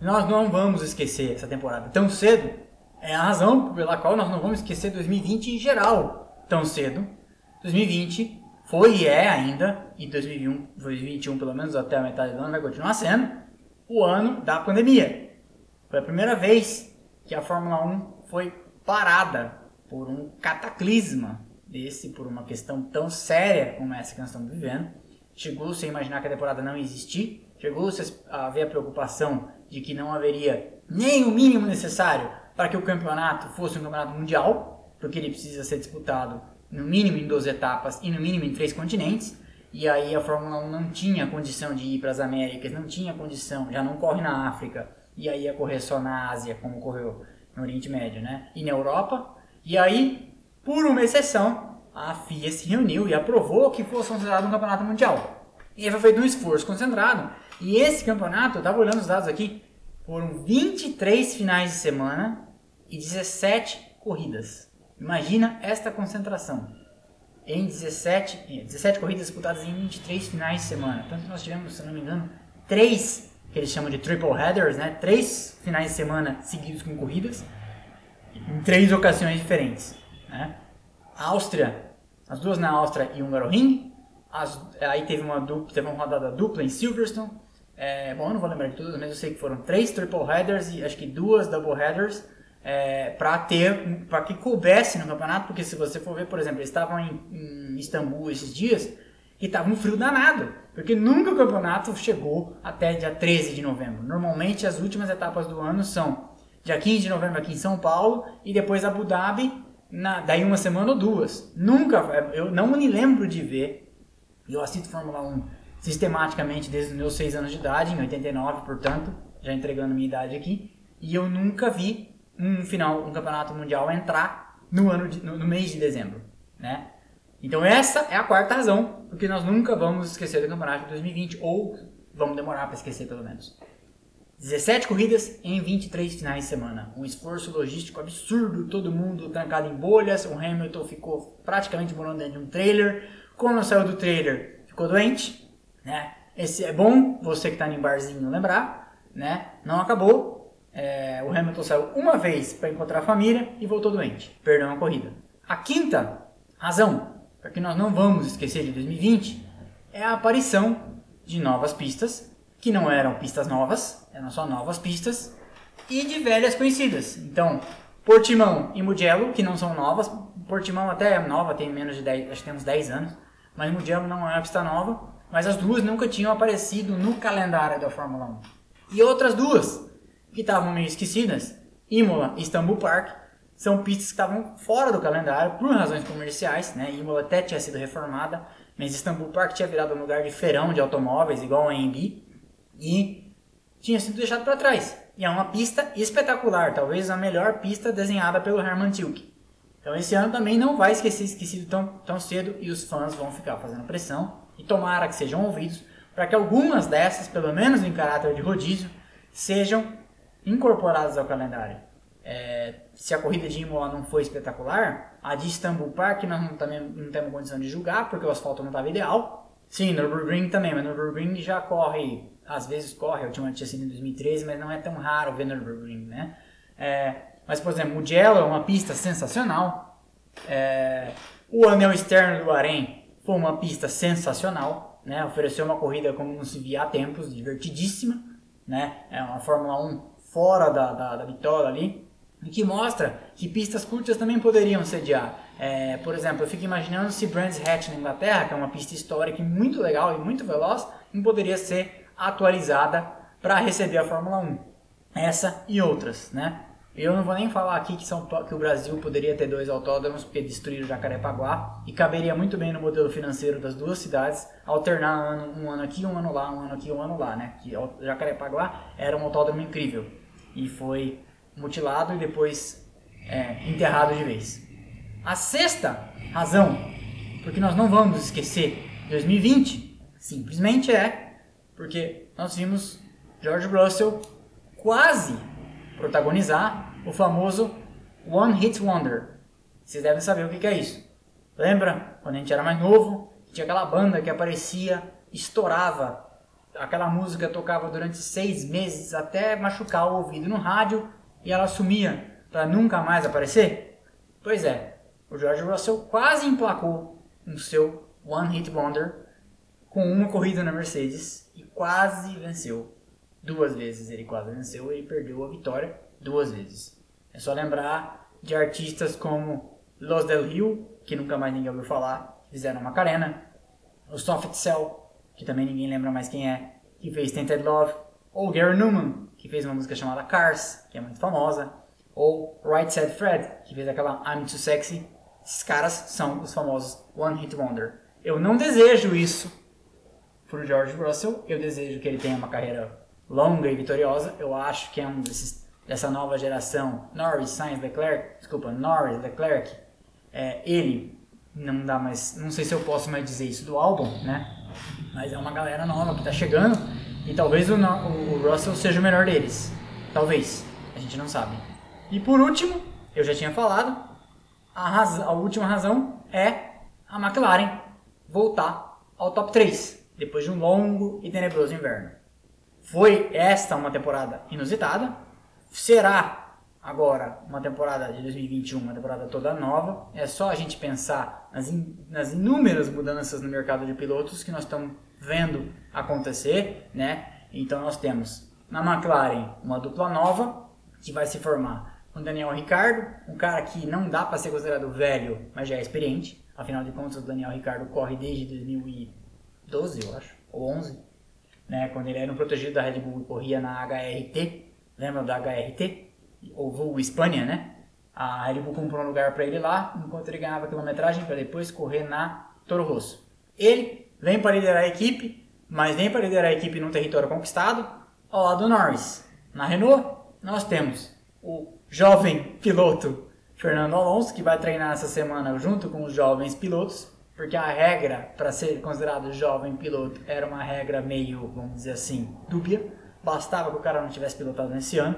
Nós não vamos esquecer essa temporada tão cedo. É a razão pela qual nós não vamos esquecer 2020 em geral tão cedo. 2020 foi e é ainda, e 2021, 2021 pelo menos até a metade do ano vai continuar sendo, o ano da pandemia. Foi a primeira vez que a Fórmula 1 foi parada por um cataclisma desse, por uma questão tão séria como essa que nós estamos vivendo. Chegou-se a imaginar que a temporada não existir, chegou-se a haver a preocupação de que não haveria nem o mínimo necessário para que o campeonato fosse um campeonato mundial, porque ele precisa ser disputado no mínimo em 12 etapas e no mínimo em três continentes. E aí a Fórmula 1 não tinha condição de ir para as Américas, não tinha condição, já não corre na África, e aí ia correr só na Ásia, como correu no Oriente Médio, né? E na Europa. E aí, por uma exceção, a FIA se reuniu e aprovou que fosse considerado um campeonato mundial. E aí foi feito um esforço concentrado. E esse campeonato, eu estava olhando os dados aqui, foram 23 finais de semana e 17 corridas. Imagina esta concentração. Em 17, 17 corridas disputadas em 23 finais de semana. Tanto nós tivemos, se não me engano, três que eles chamam de triple headers, né? Três finais de semana seguidos com corridas em três ocasiões diferentes, né? Áustria, as duas na Áustria e Hungaroring. As, aí teve uma dupla, teve uma rodada dupla em Silverstone. É, bom, eu não vou lembrar de todas, mas eu sei que foram três triple headers e acho que duas double headers é, para ter, para que coubesse no campeonato, porque se você for ver, por exemplo, eles estavam em, em Istambul esses dias e estava um frio danado, porque nunca o campeonato chegou até dia 13 de novembro. Normalmente as últimas etapas do ano são dia 15 de novembro aqui em São Paulo e depois Abu Dhabi, na, daí uma semana ou duas. Nunca, eu não me lembro de ver, eu assisto Fórmula 1 sistematicamente desde os meus 6 anos de idade, em 89, portanto, já entregando minha idade aqui, e eu nunca vi um final, um campeonato mundial entrar no ano de, no, no, mês de dezembro, né? Então essa é a quarta razão porque nós nunca vamos esquecer do campeonato de 2020 ou vamos demorar para esquecer pelo menos. 17 corridas em 23 finais de semana. Um esforço logístico absurdo, todo mundo trancado em bolhas. O Hamilton ficou praticamente morando dentro de um trailer. Quando saiu do trailer, ficou doente. Né? Esse é bom, você que está em barzinho lembrar. Né? Não acabou, é, o Hamilton saiu uma vez para encontrar a família e voltou doente. Perdeu a corrida. A quinta razão para que nós não vamos esquecer de 2020 é a aparição de novas pistas, que não eram pistas novas, eram só novas pistas, e de velhas conhecidas. Então, Portimão e Mugello, que não são novas. Portimão até é nova, tem menos de 10, acho que tem uns 10 anos, mas Mugello não é uma pista nova. Mas as duas nunca tinham aparecido no calendário da Fórmula 1. E outras duas que estavam meio esquecidas, Imola e Istanbul Park, são pistas que estavam fora do calendário por razões comerciais, né? Imola até tinha sido reformada, mas Istanbul Park tinha virado um lugar de feirão de automóveis, igual a AMB, e tinha sido deixado para trás. E é uma pista espetacular, talvez a melhor pista desenhada pelo Herman Tilke. Então esse ano também não vai esquecer esquecido tão, tão cedo e os fãs vão ficar fazendo pressão e tomara que sejam ouvidos para que algumas dessas, pelo menos em caráter de rodízio, sejam incorporadas ao calendário. É, se a corrida de Imola não foi espetacular, a de Istanbul Park nós não, também, não temos condição de julgar, porque o asfalto não estava ideal. Sim, Nürburgring também, mas Nürburgring já corre, às vezes corre, eu tinha, tinha sido em 2013, mas não é tão raro ver Nürburgring, né? É, mas, por exemplo, Mugello é uma pista sensacional. É, o anel externo do Bahrein foi uma pista sensacional, né? Ofereceu uma corrida como não se via há tempos, divertidíssima, né? É uma Fórmula 1 fora da, da, da bitola ali, e que mostra que pistas curtas também poderiam sediar. É, por exemplo, eu fico imaginando se Brands Hatch na Inglaterra, que é uma pista histórica muito legal e muito veloz, não poderia ser atualizada para receber a Fórmula 1. Essa e outras, né? Eu não vou nem falar aqui que, São que o Brasil poderia ter dois autódromos, porque destruíram Jacarepaguá, e caberia muito bem no modelo financeiro das duas cidades, alternar um ano, um ano aqui, um ano lá, um ano aqui, um ano lá, né? Que Jacarepaguá era um autódromo incrível e foi mutilado e depois é, enterrado de vez. A sexta razão, porque nós não vamos esquecer 2020, simplesmente é porque nós vimos George Russell quase protagonizar o famoso One Hit Wonder. Vocês devem saber o que, é isso. Lembra quando a gente era mais novo? Tinha aquela banda que aparecia, estourava, aquela música tocava durante seis meses até machucar o ouvido no rádio e ela sumia para nunca mais aparecer? Pois é, o George Russell quase emplacou no seu One Hit Wonder com uma corrida na Mercedes e quase venceu. Duas vezes ele quase venceu e perdeu a vitória duas vezes. É só lembrar de artistas como Los Del Rio, que nunca mais ninguém ouviu falar, fizeram Macarena, o Soft Cell, que também ninguém lembra mais quem é, que fez Tainted Love, ou Gary Newman, que fez uma música chamada Cars, que é muito famosa, ou Right Said Fred, que fez aquela I'm Too Sexy. Esses caras são os famosos One Hit Wonder. Eu não desejo isso pro George Russell, eu desejo que ele tenha uma carreira longa e vitoriosa. Eu acho que é um desses dessa nova geração, Norris, Sainz, Leclerc, desculpa, Norris, Leclerc, é, ele não dá mais, não sei se eu posso mais dizer isso do álbum, né? Mas é uma galera nova que tá chegando e talvez o, o, Russell seja o melhor deles. Talvez, a gente não sabe. E por último, eu já tinha falado, a, a última razão é a McLaren voltar ao top 3 depois de um longo e tenebroso inverno. Foi esta uma temporada inusitada, será agora uma temporada de 2021, uma temporada toda nova. É só a gente pensar nas, in, nas inúmeras mudanças no mercado de pilotos que nós estamos vendo acontecer, né? Então nós temos na McLaren uma dupla nova que vai se formar com Daniel Ricardo, um cara que não dá para ser considerado velho, mas já é experiente. Afinal de contas, o Daniel Ricardo corre desde 2012, eu acho, ou 11, né? Quando ele era um protegido da Red Bull e corria na HRT, lembra da HRT? Ou Espanha, né? A Red Bull comprou um lugar para ele lá, enquanto ele ganhava quilometragem para depois correr na Toro Rosso. Ele vem para liderar a equipe, mas vem para liderar a equipe num território conquistado, ao lado do Norris. Na Renault, nós temos o jovem piloto Fernando Alonso, que vai treinar essa semana junto com os jovens pilotos, porque a regra para ser considerado jovem piloto era uma regra meio, vamos dizer assim, dúbia. Bastava que o cara não tivesse pilotado nesse ano.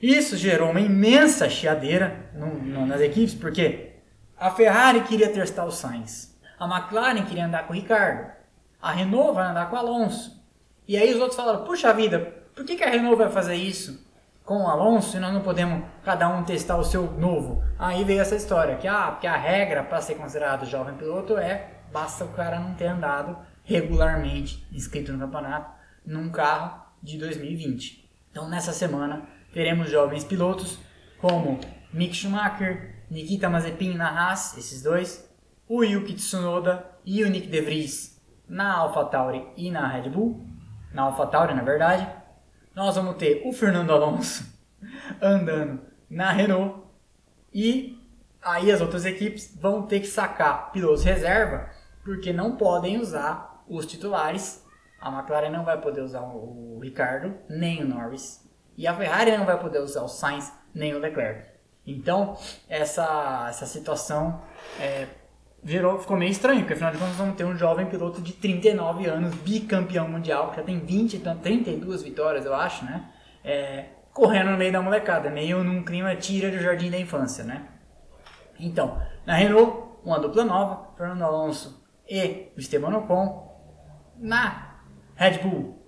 Isso gerou uma imensa chiadeira no, no, nas equipes, porque a Ferrari queria testar o Sainz, a McLaren queria andar com o Ricardo, a Renault vai andar com o Alonso. E aí os outros falaram: puxa vida, por que, que a Renault vai fazer isso com o Alonso e nós não podemos cada um testar o seu novo? Aí veio essa história: que ah, porque a regra para ser considerado jovem piloto é basta o cara não ter andado regularmente inscrito no campeonato num carro de 2020. Então nessa semana teremos jovens pilotos como Mick Schumacher, Nikita Mazepin na Haas, esses dois, o Yuki Tsunoda e o Nick De Vries na AlphaTauri e na Red Bull, na AlphaTauri na verdade. Nós vamos ter o Fernando Alonso andando na Renault e aí as outras equipes vão ter que sacar pilotos reserva porque não podem usar os titulares a McLaren não vai poder usar o Ricardo, nem o Norris. E a Ferrari não vai poder usar o Sainz, nem o Leclerc. Então, essa, essa situação é, virou, ficou meio estranho, porque afinal de contas vamos ter um jovem piloto de 39 anos, bicampeão mundial, que já tem 20, 32 vitórias, eu acho, né? É, correndo no meio da molecada, meio num clima tira do jardim da infância, né? Então, na Renault, uma dupla nova, Fernando Alonso e Esteban Ocon. Na Red Bull,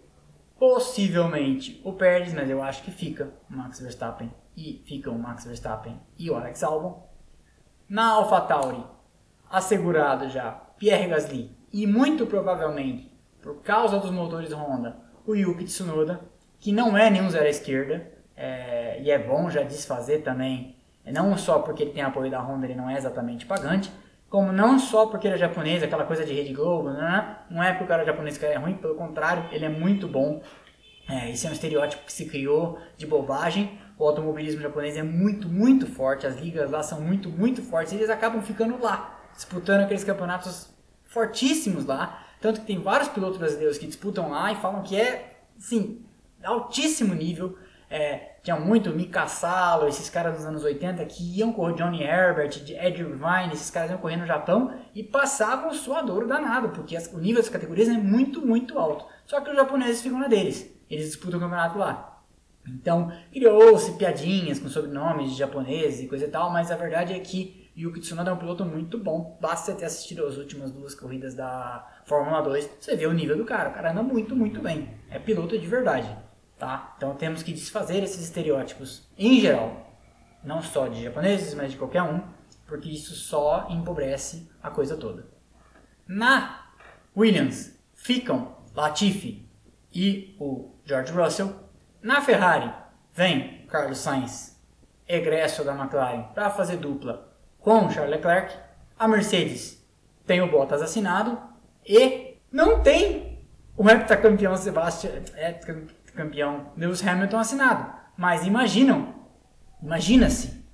possivelmente o Pérez, mas eu acho que fica o Max Verstappen e fica o Max Verstappen e o Alex Albon. Na AlphaTauri, assegurado já Pierre Gasly e muito provavelmente por causa dos motores Honda, o Yuki Tsunoda, que não é nenhum zero à esquerda é, e é bom já desfazer também, não só porque ele tem apoio da Honda, ele não é exatamente pagante, como não só porque ele é japonês, aquela coisa de Rede Globo, né? não é porque o cara é japonês que é ruim, pelo contrário, ele é muito bom. É, esse é um estereótipo que se criou de bobagem. O automobilismo japonês é muito, muito forte, as ligas lá são muito, muito fortes, e eles acabam ficando lá, disputando aqueles campeonatos fortíssimos lá. Tanto que tem vários pilotos brasileiros que disputam lá e falam que é, sim, altíssimo nível. É, tinha muito Mika Salo, esses caras dos anos 80 que iam correr, Johnny Herbert, Ed Irvine, esses caras iam correr no Japão e passavam suadouro danado, porque as, o nível das categorias é muito, muito alto. Só que os japoneses ficam na deles, eles disputam o campeonato lá. Então, criou-se piadinhas com sobrenomes de japoneses e coisa e tal, mas a verdade é que Yuki Tsunoda é um piloto muito bom. Basta ter assistido as últimas duas corridas da Fórmula 2, você vê o nível do cara. O cara anda muito, muito bem. É piloto de verdade, tá? Então temos que desfazer esses estereótipos em geral, não só de japoneses, mas de qualquer um, porque isso só empobrece a coisa toda. Na Williams ficam Latifi e o George Russell na Ferrari, vem Carlos Sainz, egresso da McLaren, para fazer dupla com Charles Leclerc. A Mercedes tem o Bottas assinado e não tem o heptacampeão Sebastian, campeão Lewis Hamilton assinado. Mas imaginam, imagina-se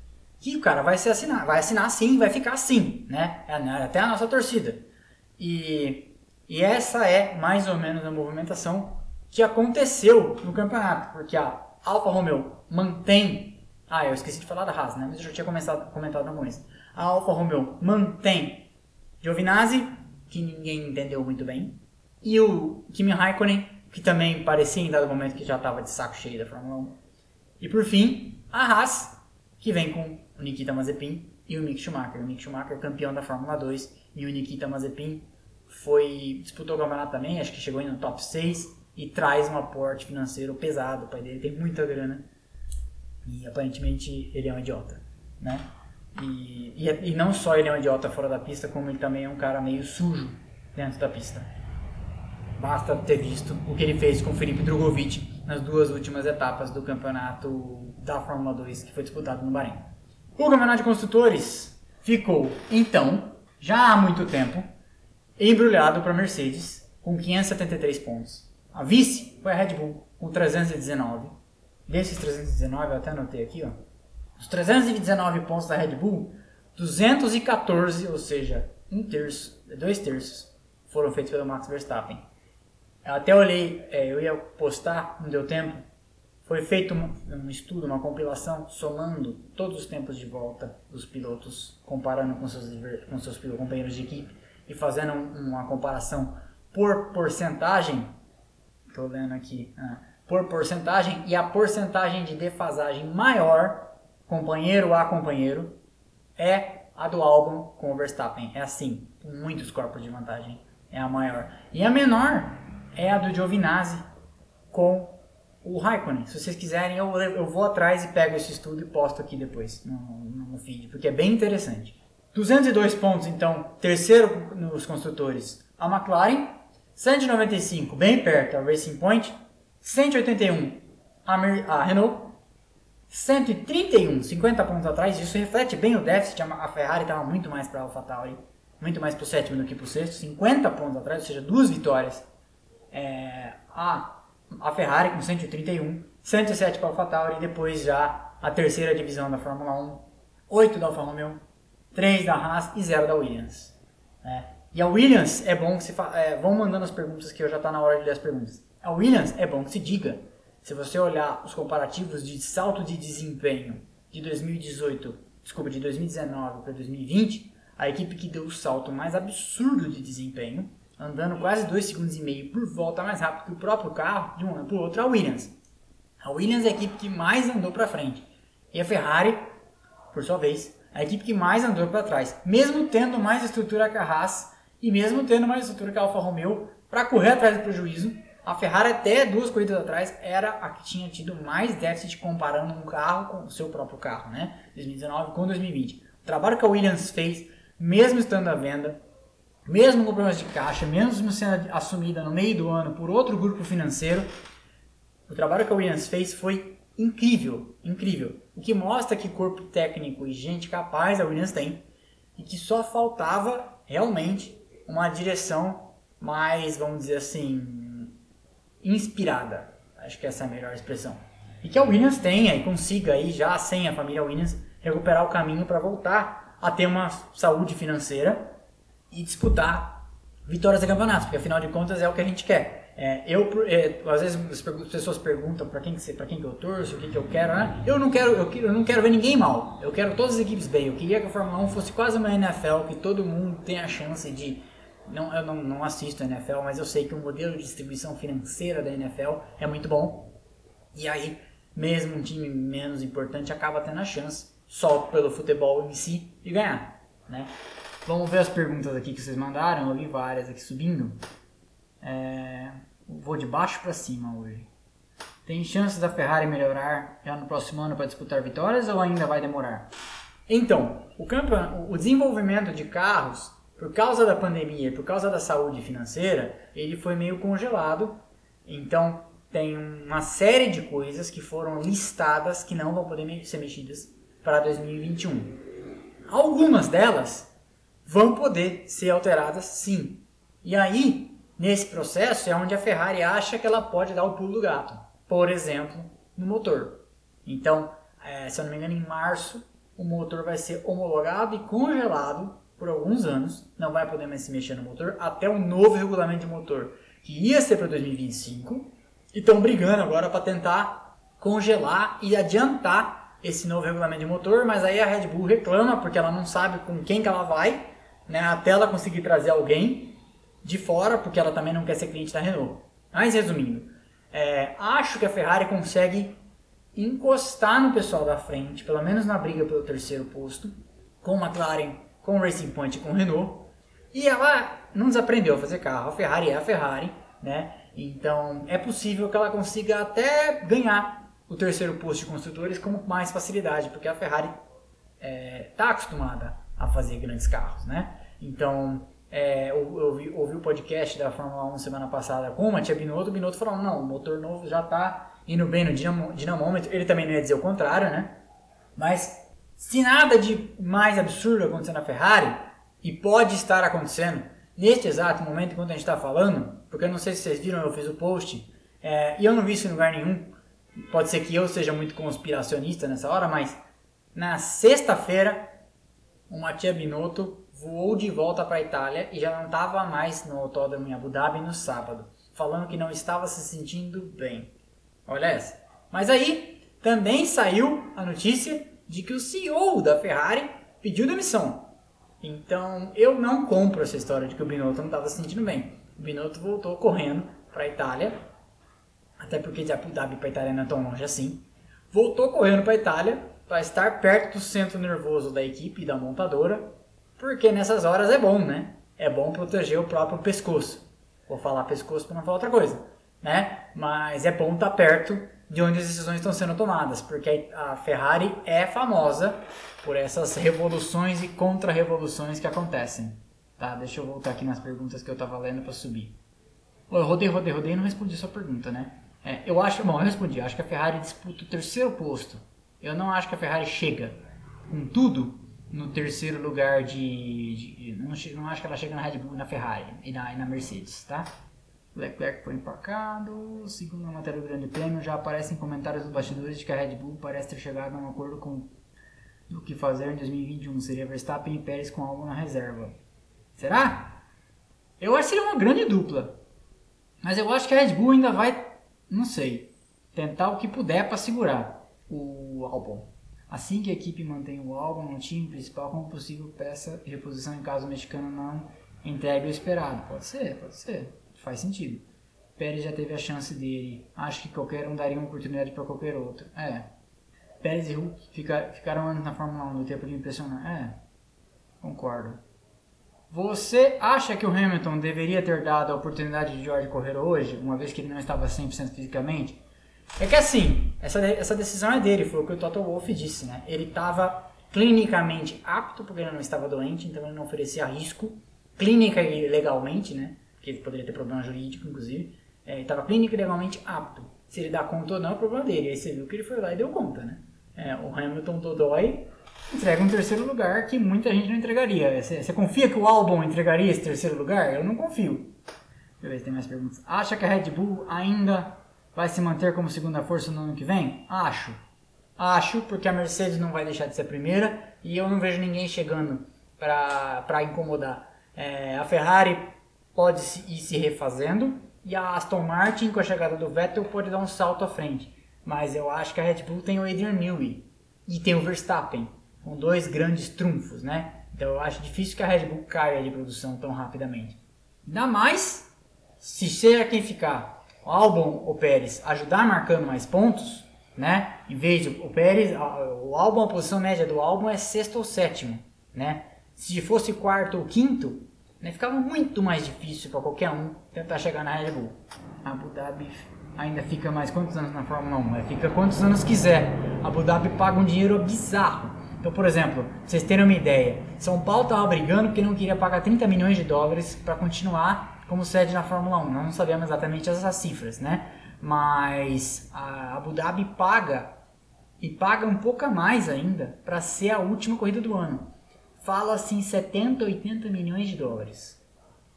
que o cara vai se assinar, vai assinar sim, vai ficar assim, né? É até a nossa torcida. E, e essa é mais ou menos a movimentação que aconteceu no campeonato, porque a Alfa Romeo mantém. Ah, eu esqueci de falar da Haas, né? Mas eu já tinha começado, comentado no começo. A Alfa Romeo mantém Giovinazzi, que ninguém entendeu muito bem, e o Kimi Raikkonen, que também parecia em dado momento que já estava de saco cheio da Fórmula 1. E por fim, a Haas, que vem com o Nikita Mazepin e o Mick Schumacher. O Mick Schumacher campeão da Fórmula 2 e o Nikita Mazepin foi disputou o campeonato também, acho que chegou aí no top 6 e traz um aporte financeiro pesado. O pai dele tem muita grana e aparentemente ele é um idiota, né? E, e, e, não só ele é um idiota fora da pista, como ele também é um cara meio sujo dentro da pista. Basta ter visto o que ele fez com Felipe Drogovic nas duas últimas etapas do campeonato da Fórmula 2 que foi disputado no Bahrein. O campeonato de construtores ficou, então, já há muito tempo, embrulhado para Mercedes com 573 pontos. A vice foi a Red Bull, com 319. Desses 319, eu até anotei aqui, ó. Os 319 pontos da Red Bull, 214, ou seja, um terço, dois terços, foram feitos pelo Max Verstappen. Até olhei, é, eu ia postar, não deu tempo. Foi feito um, um estudo, uma compilação, somando todos os tempos de volta dos pilotos, comparando com seus, com seus companheiros de equipe e fazendo uma comparação por porcentagem Estou lendo aqui. Ah, por porcentagem e a porcentagem de defasagem maior, companheiro a companheiro, é a do álbum com o Verstappen. É assim, com muitos corpos de vantagem. É a maior. E a menor é a do Giovinazzi com o Raikkonen. Se vocês quiserem, eu, eu vou atrás e pego esse estudo e posto aqui depois no, no feed, porque é bem interessante. 202 pontos, então, terceiro nos construtores, a McLaren, 195, bem perto, a Racing Point. 181, a, Mer a Renault. 131, 50 pontos atrás. Isso reflete bem o déficit. A Ferrari estava muito mais para a AlphaTauri, muito mais para o sétimo do que para o sexto. 50 pontos atrás, ou seja, duas vitórias. É, a, a Ferrari com 131, 107 para a AlphaTauri. Depois já a terceira divisão da Fórmula 1. 8 da Alfa Romeo, 3 da Haas e 0 da Williams. É. E a Williams é bom que se é, vão mandando as perguntas que eu já está na hora de ler as perguntas. A Williams é bom que se diga. Se você olhar os comparativos de salto de desempenho de 2018, desculpa, de 2019 para 2020, a equipe que deu o salto mais absurdo de desempenho, andando quase 2 segundos e meio por volta mais rápido que o próprio carro, de um ano para o outro, a Williams. A Williams é a equipe que mais andou para frente. E a Ferrari, por sua vez, a equipe que mais andou para trás. Mesmo tendo mais estrutura que a Haas, e mesmo tendo uma estrutura que a Alfa Romeo para correr atrás do prejuízo, a Ferrari até duas corridas atrás era a que tinha tido mais déficit comparando um carro com o seu próprio carro, né? 2019 com 2020. O trabalho que a Williams fez, mesmo estando à venda, mesmo com problemas de caixa, mesmo sendo assumida no meio do ano por outro grupo financeiro, o trabalho que a Williams fez foi incrível, incrível. O que mostra que corpo técnico e gente capaz a Williams tem e que só faltava realmente uma direção mais, vamos dizer assim, inspirada. Acho que essa é a melhor expressão. E que a Williams tenha e consiga aí já sem a família Williams recuperar o caminho para voltar a ter uma saúde financeira e disputar vitórias de campeonatos, porque afinal de contas é o que a gente quer. É, eu, é, às vezes as pessoas perguntam para quem, para quem que eu torço, o que, que eu quero, né? Eu não quero, eu, eu, não quero ver ninguém mal. Eu quero todas as equipes bem. Eu queria que a Fórmula 1 fosse quase uma NFL, que todo mundo tenha a chance de não, eu não, não assisto a NFL, mas eu sei que o modelo de distribuição financeira da NFL é muito bom. E aí mesmo um time menos importante acaba tendo a chance, só pelo futebol em si, de ganhar. Né? Vamos ver as perguntas aqui que vocês mandaram, eu vi várias aqui subindo. É, vou de baixo para cima hoje. Tem chances da Ferrari melhorar já no próximo ano para disputar vitórias ou ainda vai demorar? Então, o, campo, o desenvolvimento de carros, por causa da pandemia por causa da saúde financeira, ele foi meio congelado. Então, tem uma série de coisas que foram listadas que não vão poder ser mexidas para 2021. Algumas delas vão poder ser alteradas sim. E aí, nesse processo, é onde a Ferrari acha que ela pode dar o pulo do gato. Por exemplo, no motor. Então, é, se eu não me engano, em março, o motor vai ser homologado e congelado por alguns anos. Não vai poder mais se mexer no motor até o novo regulamento de motor, que ia ser para 2025 e estão brigando agora para tentar congelar e adiantar esse novo regulamento de motor, mas aí a Red Bull reclama porque ela não sabe com quem que ela vai, né, até ela conseguir trazer alguém de fora, porque ela também não quer ser cliente da Renault. Mas resumindo, é, acho que a Ferrari consegue encostar no pessoal da frente, pelo menos na briga pelo terceiro posto, com McLaren, com Racing Point com Renault. E ela não desaprendeu a fazer carro. A Ferrari é a Ferrari, né? Então é possível que ela consiga até ganhar o terceiro posto de construtores com mais facilidade, porque a Ferrari está é, tá acostumada a fazer grandes carros, né? Então é, eu, eu ouvi, o podcast da Fórmula 1 semana passada com o Matia Binotto, o Binotto falou, não, o motor novo já está indo bem no dinamo, dinamômetro, ele também não ia dizer o contrário, né? Mas se nada de mais absurdo acontecer na Ferrari, e pode estar acontecendo, neste exato momento, enquanto a gente está falando, porque eu não sei se vocês viram, eu fiz o post, é, e eu não vi isso em lugar nenhum, pode ser que eu seja muito conspiracionista nessa hora, mas na sexta-feira, o Mattia Binotto voou de volta para a Itália e já não estava mais no autódromo em Abu Dhabi no sábado, falando que não estava se sentindo bem. Olha essa. Mas aí também saiu a notícia de que o CEO da Ferrari pediu demissão. Então eu não compro essa história de que o Binotto não estava se sentindo bem. O Binotto voltou correndo para a Itália, até porque de Abu Dhabi para a Itália não é tão longe assim. Voltou correndo para a Itália para estar perto do centro nervoso da equipe e da montadora, porque nessas horas é bom, né? É bom proteger o próprio pescoço. Vou falar pescoço para não falar outra coisa, né? Mas é bom estar perto de onde as decisões estão sendo tomadas, porque a Ferrari é famosa por essas revoluções e contra-revoluções que acontecem. Tá, deixa eu voltar aqui nas perguntas que eu tava lendo para subir. Eu rodei, rodei, rodei e não respondi sua pergunta, né? É, eu acho, bom, eu respondi, acho que a Ferrari disputa o terceiro posto. Eu não acho que a Ferrari chega com tudo no terceiro lugar de. de não, não, acho que ela chega na Red Bull, na Ferrari e na, e na Mercedes, tá? Leclerc foi empacado. Segundo a matéria do Grande Prêmio, já aparecem comentários dos bastidores de que a Red Bull parece ter chegado a um acordo com o que fazer em 2021. Seria Verstappen e Pérez com algo na reserva. Será? Eu acho que seria uma grande dupla. Mas eu acho que a Red Bull ainda vai, não sei, tentar o que puder para segurar o álbum. Assim que a equipe mantém o álbum no time principal como possível peça reposição em caso o mexicano não entregue o esperado. Pode ser, pode ser. Faz sentido. Pérez já teve a chance dele. Acho que qualquer um daria uma oportunidade para qualquer outro. É. Pérez e Hulk ficaram anos na Fórmula 1 no tempo de impressionar. É. Concordo. Você acha que o Hamilton deveria ter dado a oportunidade de George correr hoje, uma vez que ele não estava 100% fisicamente? É que assim, essa, essa decisão é dele, foi o que o Toto Wolff disse, né? Ele estava clinicamente apto, porque ele não estava doente, então ele não oferecia risco, clínica e legalmente, né? Porque ele poderia ter problema jurídico, inclusive. É, ele estava clínica e legalmente apto. Se ele dá conta ou não, é problema dele. Aí você viu que ele foi lá e deu conta, né? É, o Hamilton Dodói entrega um terceiro lugar que muita gente não entregaria. Você, você confia que o álbum entregaria esse terceiro lugar? Eu não confio. Deixa eu ver se tem mais perguntas. Acha que a Red Bull ainda vai se manter como segunda força no ano que vem? Acho. Acho, porque a Mercedes não vai deixar de ser a primeira e eu não vejo ninguém chegando para incomodar. É, a Ferrari pode ir se refazendo e a Aston Martin, com a chegada do Vettel, pode dar um salto à frente. Mas eu acho que a Red Bull tem o Adrian Newey e tem o Verstappen com dois grandes trunfos, né? Então eu acho difícil que a Red Bull caia de produção tão rapidamente. Ainda mais se seja quem ficar, o Albon ou Pérez, ajudar marcando mais pontos, né? Em vez de o Pérez, o álbum, a posição média do álbum é sexto ou sétimo, né? Se fosse quarto ou quinto, né, ficava muito mais difícil para qualquer um tentar chegar na Red Bull. Abu Dhabi ainda fica mais quantos anos na Fórmula 1? Fica quantos anos quiser. Abu Dhabi paga um dinheiro bizarro. Então, por exemplo, pra vocês terem uma ideia, São Paulo estava brigando porque não queria pagar 30 milhões de dólares para continuar como sede na Fórmula 1. Nós não sabemos exatamente essas cifras, né? Mas a Abu Dhabi paga e paga um pouco a mais ainda para ser a última corrida do ano. Fala assim 70, 80 milhões de dólares,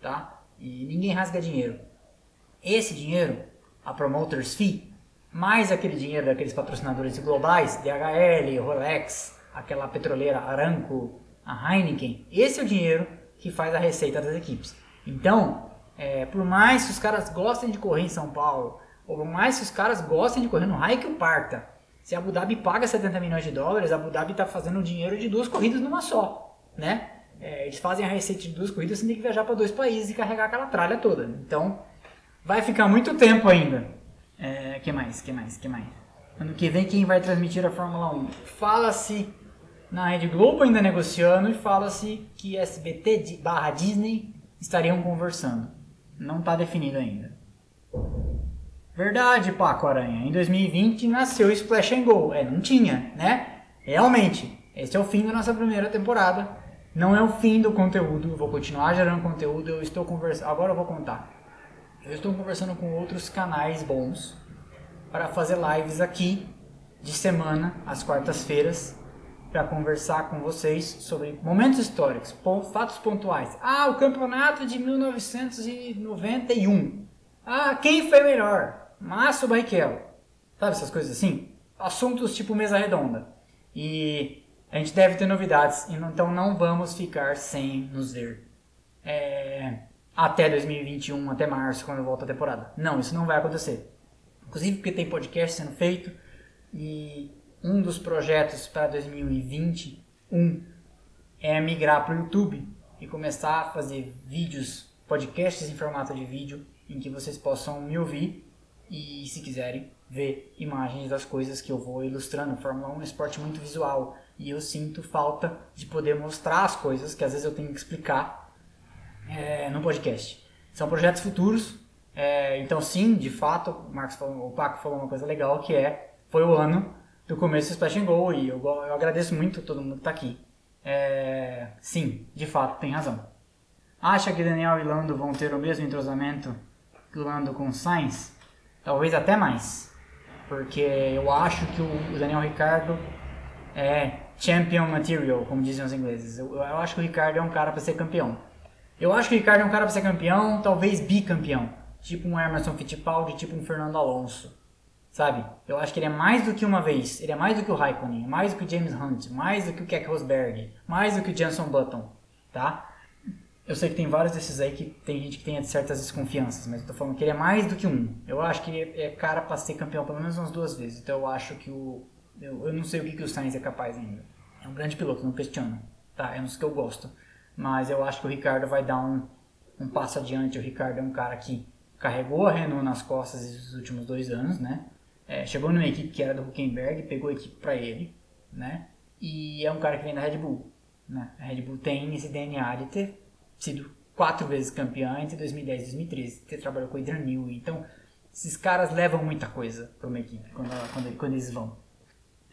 tá? E ninguém rasga dinheiro. Esse dinheiro a promoters fee, mais aquele dinheiro daqueles patrocinadores globais, DHL, Rolex, aquela petroleira Aramco, a Heineken, esse é o dinheiro que faz a receita das equipes. Então, é, por mais que os caras gostem de correr em São Paulo, ou por mais que os caras gostem de correr no raio que o parta, se a Abu Dhabi paga 70 milhões de dólares, a Abu Dhabi está fazendo dinheiro de duas corridas numa só, né? É, eles fazem a receita de duas corridas sem ter que viajar para dois países e carregar aquela tralha toda. Então, Vai ficar muito tempo ainda. É, que mais? Que mais? Que mais? Ano que vem quem vai transmitir a Fórmula 1? Fala-se na Rede Globo ainda negociando e fala-se que SBT barra Disney estariam conversando. Não está definido ainda. Verdade, Paco Aranha. Em 2020 nasceu Splash and Go. É, não tinha, né? Realmente, esse é o fim da nossa primeira temporada. Não é o fim do conteúdo. Eu vou continuar gerando conteúdo. Eu estou conversando. Agora eu vou contar. Eu estou conversando com outros canais bons para fazer lives aqui de semana, às quartas-feiras, para conversar com vocês sobre momentos históricos, fatos pontuais. Ah, o campeonato de 1991. Ah, quem foi melhor? Márcio Barrichello. Sabe essas coisas assim? Assuntos tipo mesa redonda. E a gente deve ter novidades, então não vamos ficar sem nos ver. É até 2021, até março, quando volta a temporada. Não, isso não vai acontecer. Inclusive porque tem podcast sendo feito e um dos projetos para 2021 é migrar para o YouTube e começar a fazer vídeos, podcasts em formato de vídeo em que vocês possam me ouvir e, se quiserem, ver imagens das coisas que eu vou ilustrando. Fórmula 1 é um esporte muito visual e eu sinto falta de poder mostrar as coisas que às vezes eu tenho que explicar é, no podcast. São projetos futuros, é, então sim, de fato, o, Marcos falou, o Paco falou uma coisa legal que é, foi o ano do começo do Splash and Go e eu, eu agradeço muito todo mundo que está aqui. É, sim, de fato, tem razão. Acha que Daniel e Lando vão ter o mesmo entrosamento que Lando com Sainz? Talvez até mais. Porque eu acho que o Daniel Ricardo é champion material, como dizem os ingleses. Eu, eu acho que o Ricardo é um cara para ser campeão. Eu acho que o Ricardo é um cara para ser campeão, talvez bicampeão. Tipo um Emerson Fittipaldi, tipo um Fernando Alonso. Sabe? Eu acho que ele é mais do que uma vez. Ele é mais do que o Raikkonen, mais do que o James Hunt, mais do que o Keck Rosberg, mais do que o Jenson Button. Tá? Eu sei que tem vários desses aí que tem gente que tem certas desconfianças, mas eu tô falando que ele é mais do que um. Eu acho que ele é cara para ser campeão pelo menos umas duas vezes. Então eu acho que o. Eu, eu não sei o que, que o Sainz é capaz ainda. É um grande piloto, não questiono. Tá? É um dos que eu gosto mas eu acho que o Ricardo vai dar um, um passo adiante. O Ricardo é um cara que carregou a Renault nas costas esses últimos dois anos, né? É, chegou numa equipe que era do Huckenberg, pegou a equipe para ele, né? E é um cara que vem da Red Bull, né? A Red Bull tem esse DNA de ter sido quatro vezes campeã entre 2010 e 2013, ter trabalhado com o Adrian Newey. Então, esses caras levam muita coisa para uma equipe quando, quando, quando eles vão.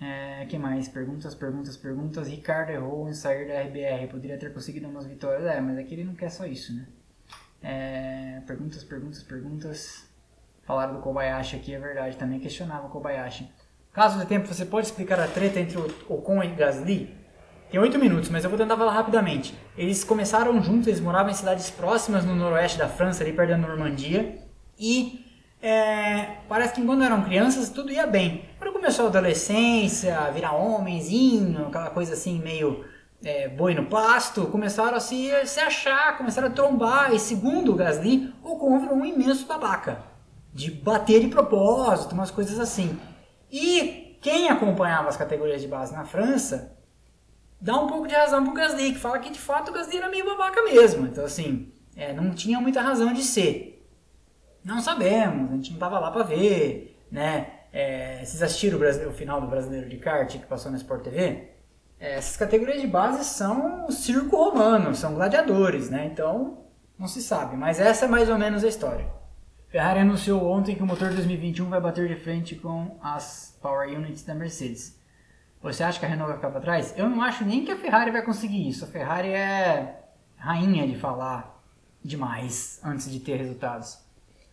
É, que mais? Perguntas, perguntas, perguntas. Ricardo errou em sair da RBR. Poderia ter conseguido umas vitórias. É, mas aqui ele não quer só isso, né? É, perguntas, perguntas, perguntas. Falaram do Kobayashi aqui, é verdade. Também questionava o Kobayashi. Caso de tempo, você pode explicar a treta entre o Ocon e Gasly? Tem oito minutos, mas eu vou tentar falar rapidamente. Eles começaram juntos, eles moravam em cidades próximas no noroeste da França, ali perto da Normandia. E é, parece que quando eram crianças tudo ia bem. Quando começou a adolescência, virar homenzinho, aquela coisa assim meio é, boi no pasto, começaram a se, se achar, começaram a trombar. E segundo o Gasly, o Ocon virou um imenso babaca. De bater de propósito, umas coisas assim. E quem acompanhava as categorias de base na França dá um pouco de razão pro Gasly, que fala que de fato o Gasly era meio babaca mesmo. Então assim, é, não tinha muita razão de ser. Não sabemos, a gente não estava lá para ver, né? É, vocês assistiram o, o, final do Brasileiro de Kart que passou na Sport TV? É, essas categorias de base são circo romano, são gladiadores, né? Então, não se sabe. Mas essa é mais ou menos a história. Ferrari anunciou ontem que o motor 2021 vai bater de frente com as Power Units da Mercedes. Você acha que a Renault vai ficar para trás? Eu não acho nem que a Ferrari vai conseguir isso. A Ferrari é rainha de falar demais antes de ter resultados.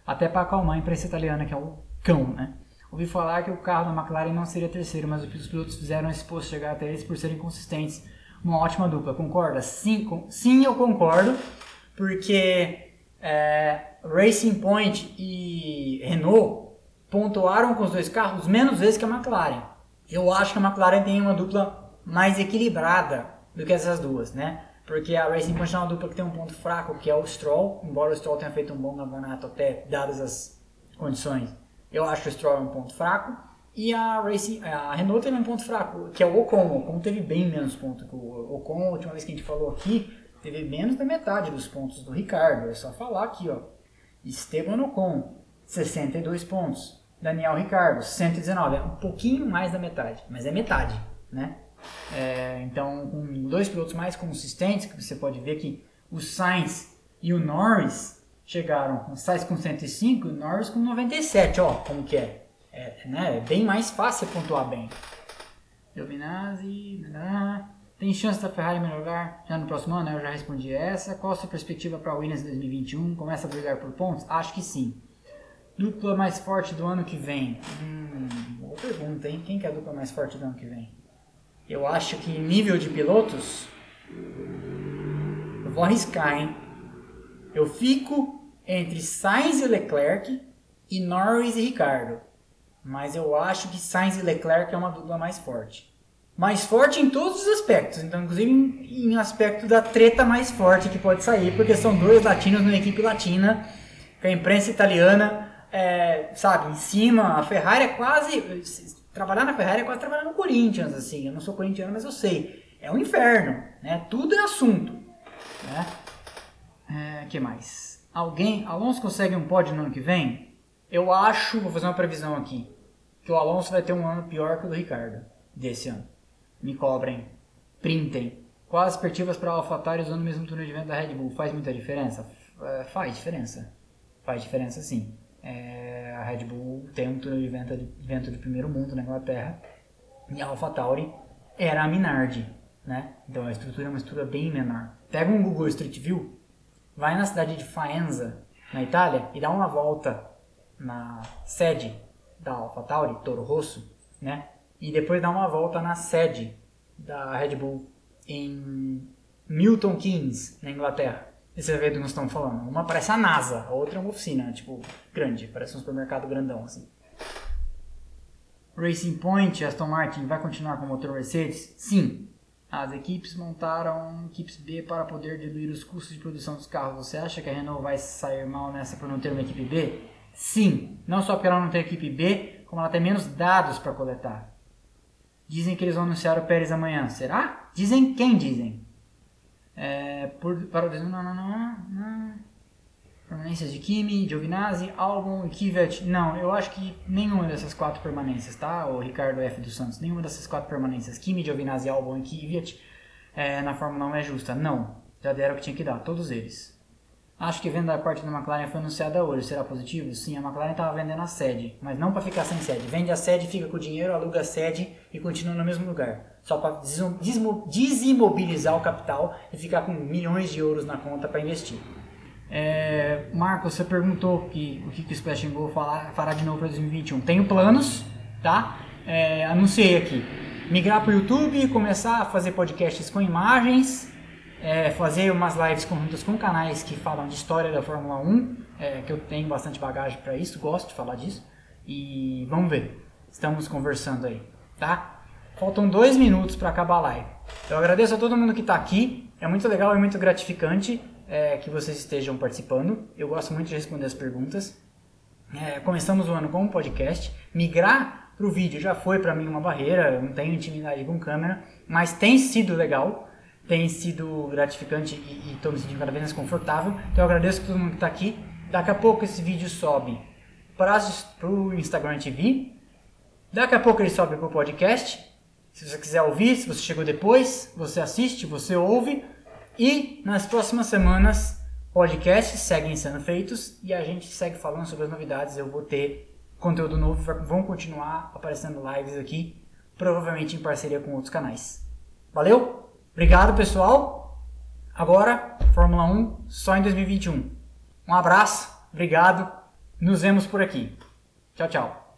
Até para acalmar a imprensa italiana, que é o cão, né? Ouvi falar que o carro da McLaren não seria terceiro, mas os pilotos fizeram esse posto chegar até eles por serem consistentes. Uma ótima dupla, concorda? Sim, com, sim eu concordo, porque é, Racing Point e Renault pontuaram com os dois carros menos vezes que a McLaren. Eu acho que a McLaren tem uma dupla mais equilibrada do que essas duas, né? Porque a Racing Point é uma dupla que tem um ponto fraco, que é o Stroll, embora o Stroll tenha feito um bom campeonato até dadas as condições eu acho que o Stroll é um ponto fraco. E a, Racing, a Renault teve um ponto fraco, que é o Ocon. O Ocon teve bem menos pontos que o Ocon. A última vez que a gente falou aqui, teve menos da metade dos pontos do Ricardo. É só falar aqui, ó. Esteban Ocon, 62 pontos. Daniel Ricardo, 119. É um pouquinho mais da metade, mas é metade, né? É, então, com dois pilotos mais consistentes, que você pode ver que o Sainz e o Norris chegaram, Sainz com 105 e Norris com 97, ó, como que é. É, né, é bem mais fácil pontuar bem. Giovinazzi, tem chance da Ferrari melhorar já no próximo ano? Eu já respondi essa. Qual a sua perspectiva para a Williams em 2021? Começa a brigar por pontos? Acho que sim. Dupla mais forte do ano que vem? Hum, boa pergunta, hein? Quem que é a dupla mais forte do ano que vem? Eu acho que em nível de pilotos, eu vou arriscar, hein? Eu fico entre Sainz e Leclerc e Norris e Ricardo. Mas eu acho que Sainz e Leclerc é uma dupla mais forte. Mais forte em todos os aspectos, então inclusive em, aspecto da treta mais forte que pode sair, porque são dois latinos numa equipe latina, que a imprensa italiana, é, sabe, em cima, a Ferrari é quase, trabalhar na Ferrari é quase trabalhar no Corinthians, assim, eu não sou corintiano, mas eu sei, é um inferno, né, tudo é assunto, né, é, que mais? alguém. Alonso consegue um pódio no ano que vem? Eu acho, vou fazer uma previsão aqui, que o Alonso vai ter um ano pior que o do Ricardo desse ano. Me cobrem, printem. Quais as perspectivas para a AlphaTauri usando o mesmo túnel de vento da Red Bull? Faz muita diferença? É, faz diferença. Faz diferença sim. É, a Red Bull tem um túnel de vento, de vento de primeiro mundo na Inglaterra e a AlphaTauri era a Minardi, né? Então a estrutura é uma estrutura bem menor. Pega um Google Street View, vai na cidade de Faenza, na Itália, e dá uma volta na sede da AlphaTauri, Toro Rosso, né? E depois dá uma volta na sede da Red Bull em Milton Keynes, na Inglaterra. E você ver do que nós estamos falando. Uma parece a NASA, a outra é uma oficina, tipo, grande, parece um supermercado grandão, assim. Racing Point, Aston Martin, vai continuar com o motor Mercedes? Sim, as equipes montaram equipes B para poder diluir os custos de produção dos carros. Você acha que a Renault vai sair mal nessa por não ter uma equipe B? Sim, não só porque ela não tem equipe B, como ela tem menos dados para coletar. Dizem que eles vão anunciar o Pérez amanhã. Será? Dizem quem dizem? É, por, para o... Não, não, não, não. Permanências de Kimi, Giovinazzi, Albon e Kvyat. Não, eu acho que nenhuma dessas quatro permanências, tá? O Ricardo F. dos Santos. Nenhuma dessas quatro permanências, Kimi, Giovinazzi, Albon e Kvyat, é, na Fórmula 1 é justa. Não. Já deram o que tinha que dar, todos eles. Acho que venda da parte da McLaren foi anunciada hoje. Será positivo? Sim, a McLaren estava vendendo a sede, mas não para ficar sem sede. Vende a sede, fica com o dinheiro, aluga a sede e continua no mesmo lugar. Só para desimobilizar o capital e ficar com milhões de euros na conta para investir. É, Marcos, você perguntou que, o que, que o Splash Go fará de novo para 2021. Tenho planos, tá? É, anunciei aqui. Migrar para o YouTube, começar a fazer podcasts com imagens, é, fazer umas lives conjuntas com canais que falam de história da Fórmula 1, é, que eu tenho bastante bagagem para isso, gosto de falar disso. E vamos ver. Estamos conversando aí, tá? Faltam dois minutos para acabar a live. Eu agradeço a todo mundo que está aqui. É muito legal e muito gratificante é, que vocês estejam participando. Eu gosto muito de responder as perguntas. É, começamos o ano com um podcast. Migrar para o vídeo já foi para mim uma barreira, eu não tenho intimidade com câmera, mas tem sido legal, tem sido gratificante e estou me sentindo cada vez mais confortável. Então eu agradeço a todo mundo que está aqui. Daqui a pouco esse vídeo sobe para o Instagram TV Daqui a pouco ele sobe para o podcast. Se você quiser ouvir, se você chegou depois, você assiste, você ouve. E nas próximas semanas, podcasts seguem sendo feitos e a gente segue falando sobre as novidades. Eu vou ter conteúdo novo, vão continuar aparecendo lives aqui, provavelmente em parceria com outros canais. Valeu? Obrigado, pessoal. Agora, Fórmula 1 só em 2021. Um abraço, obrigado. Nos vemos por aqui. Tchau, tchau.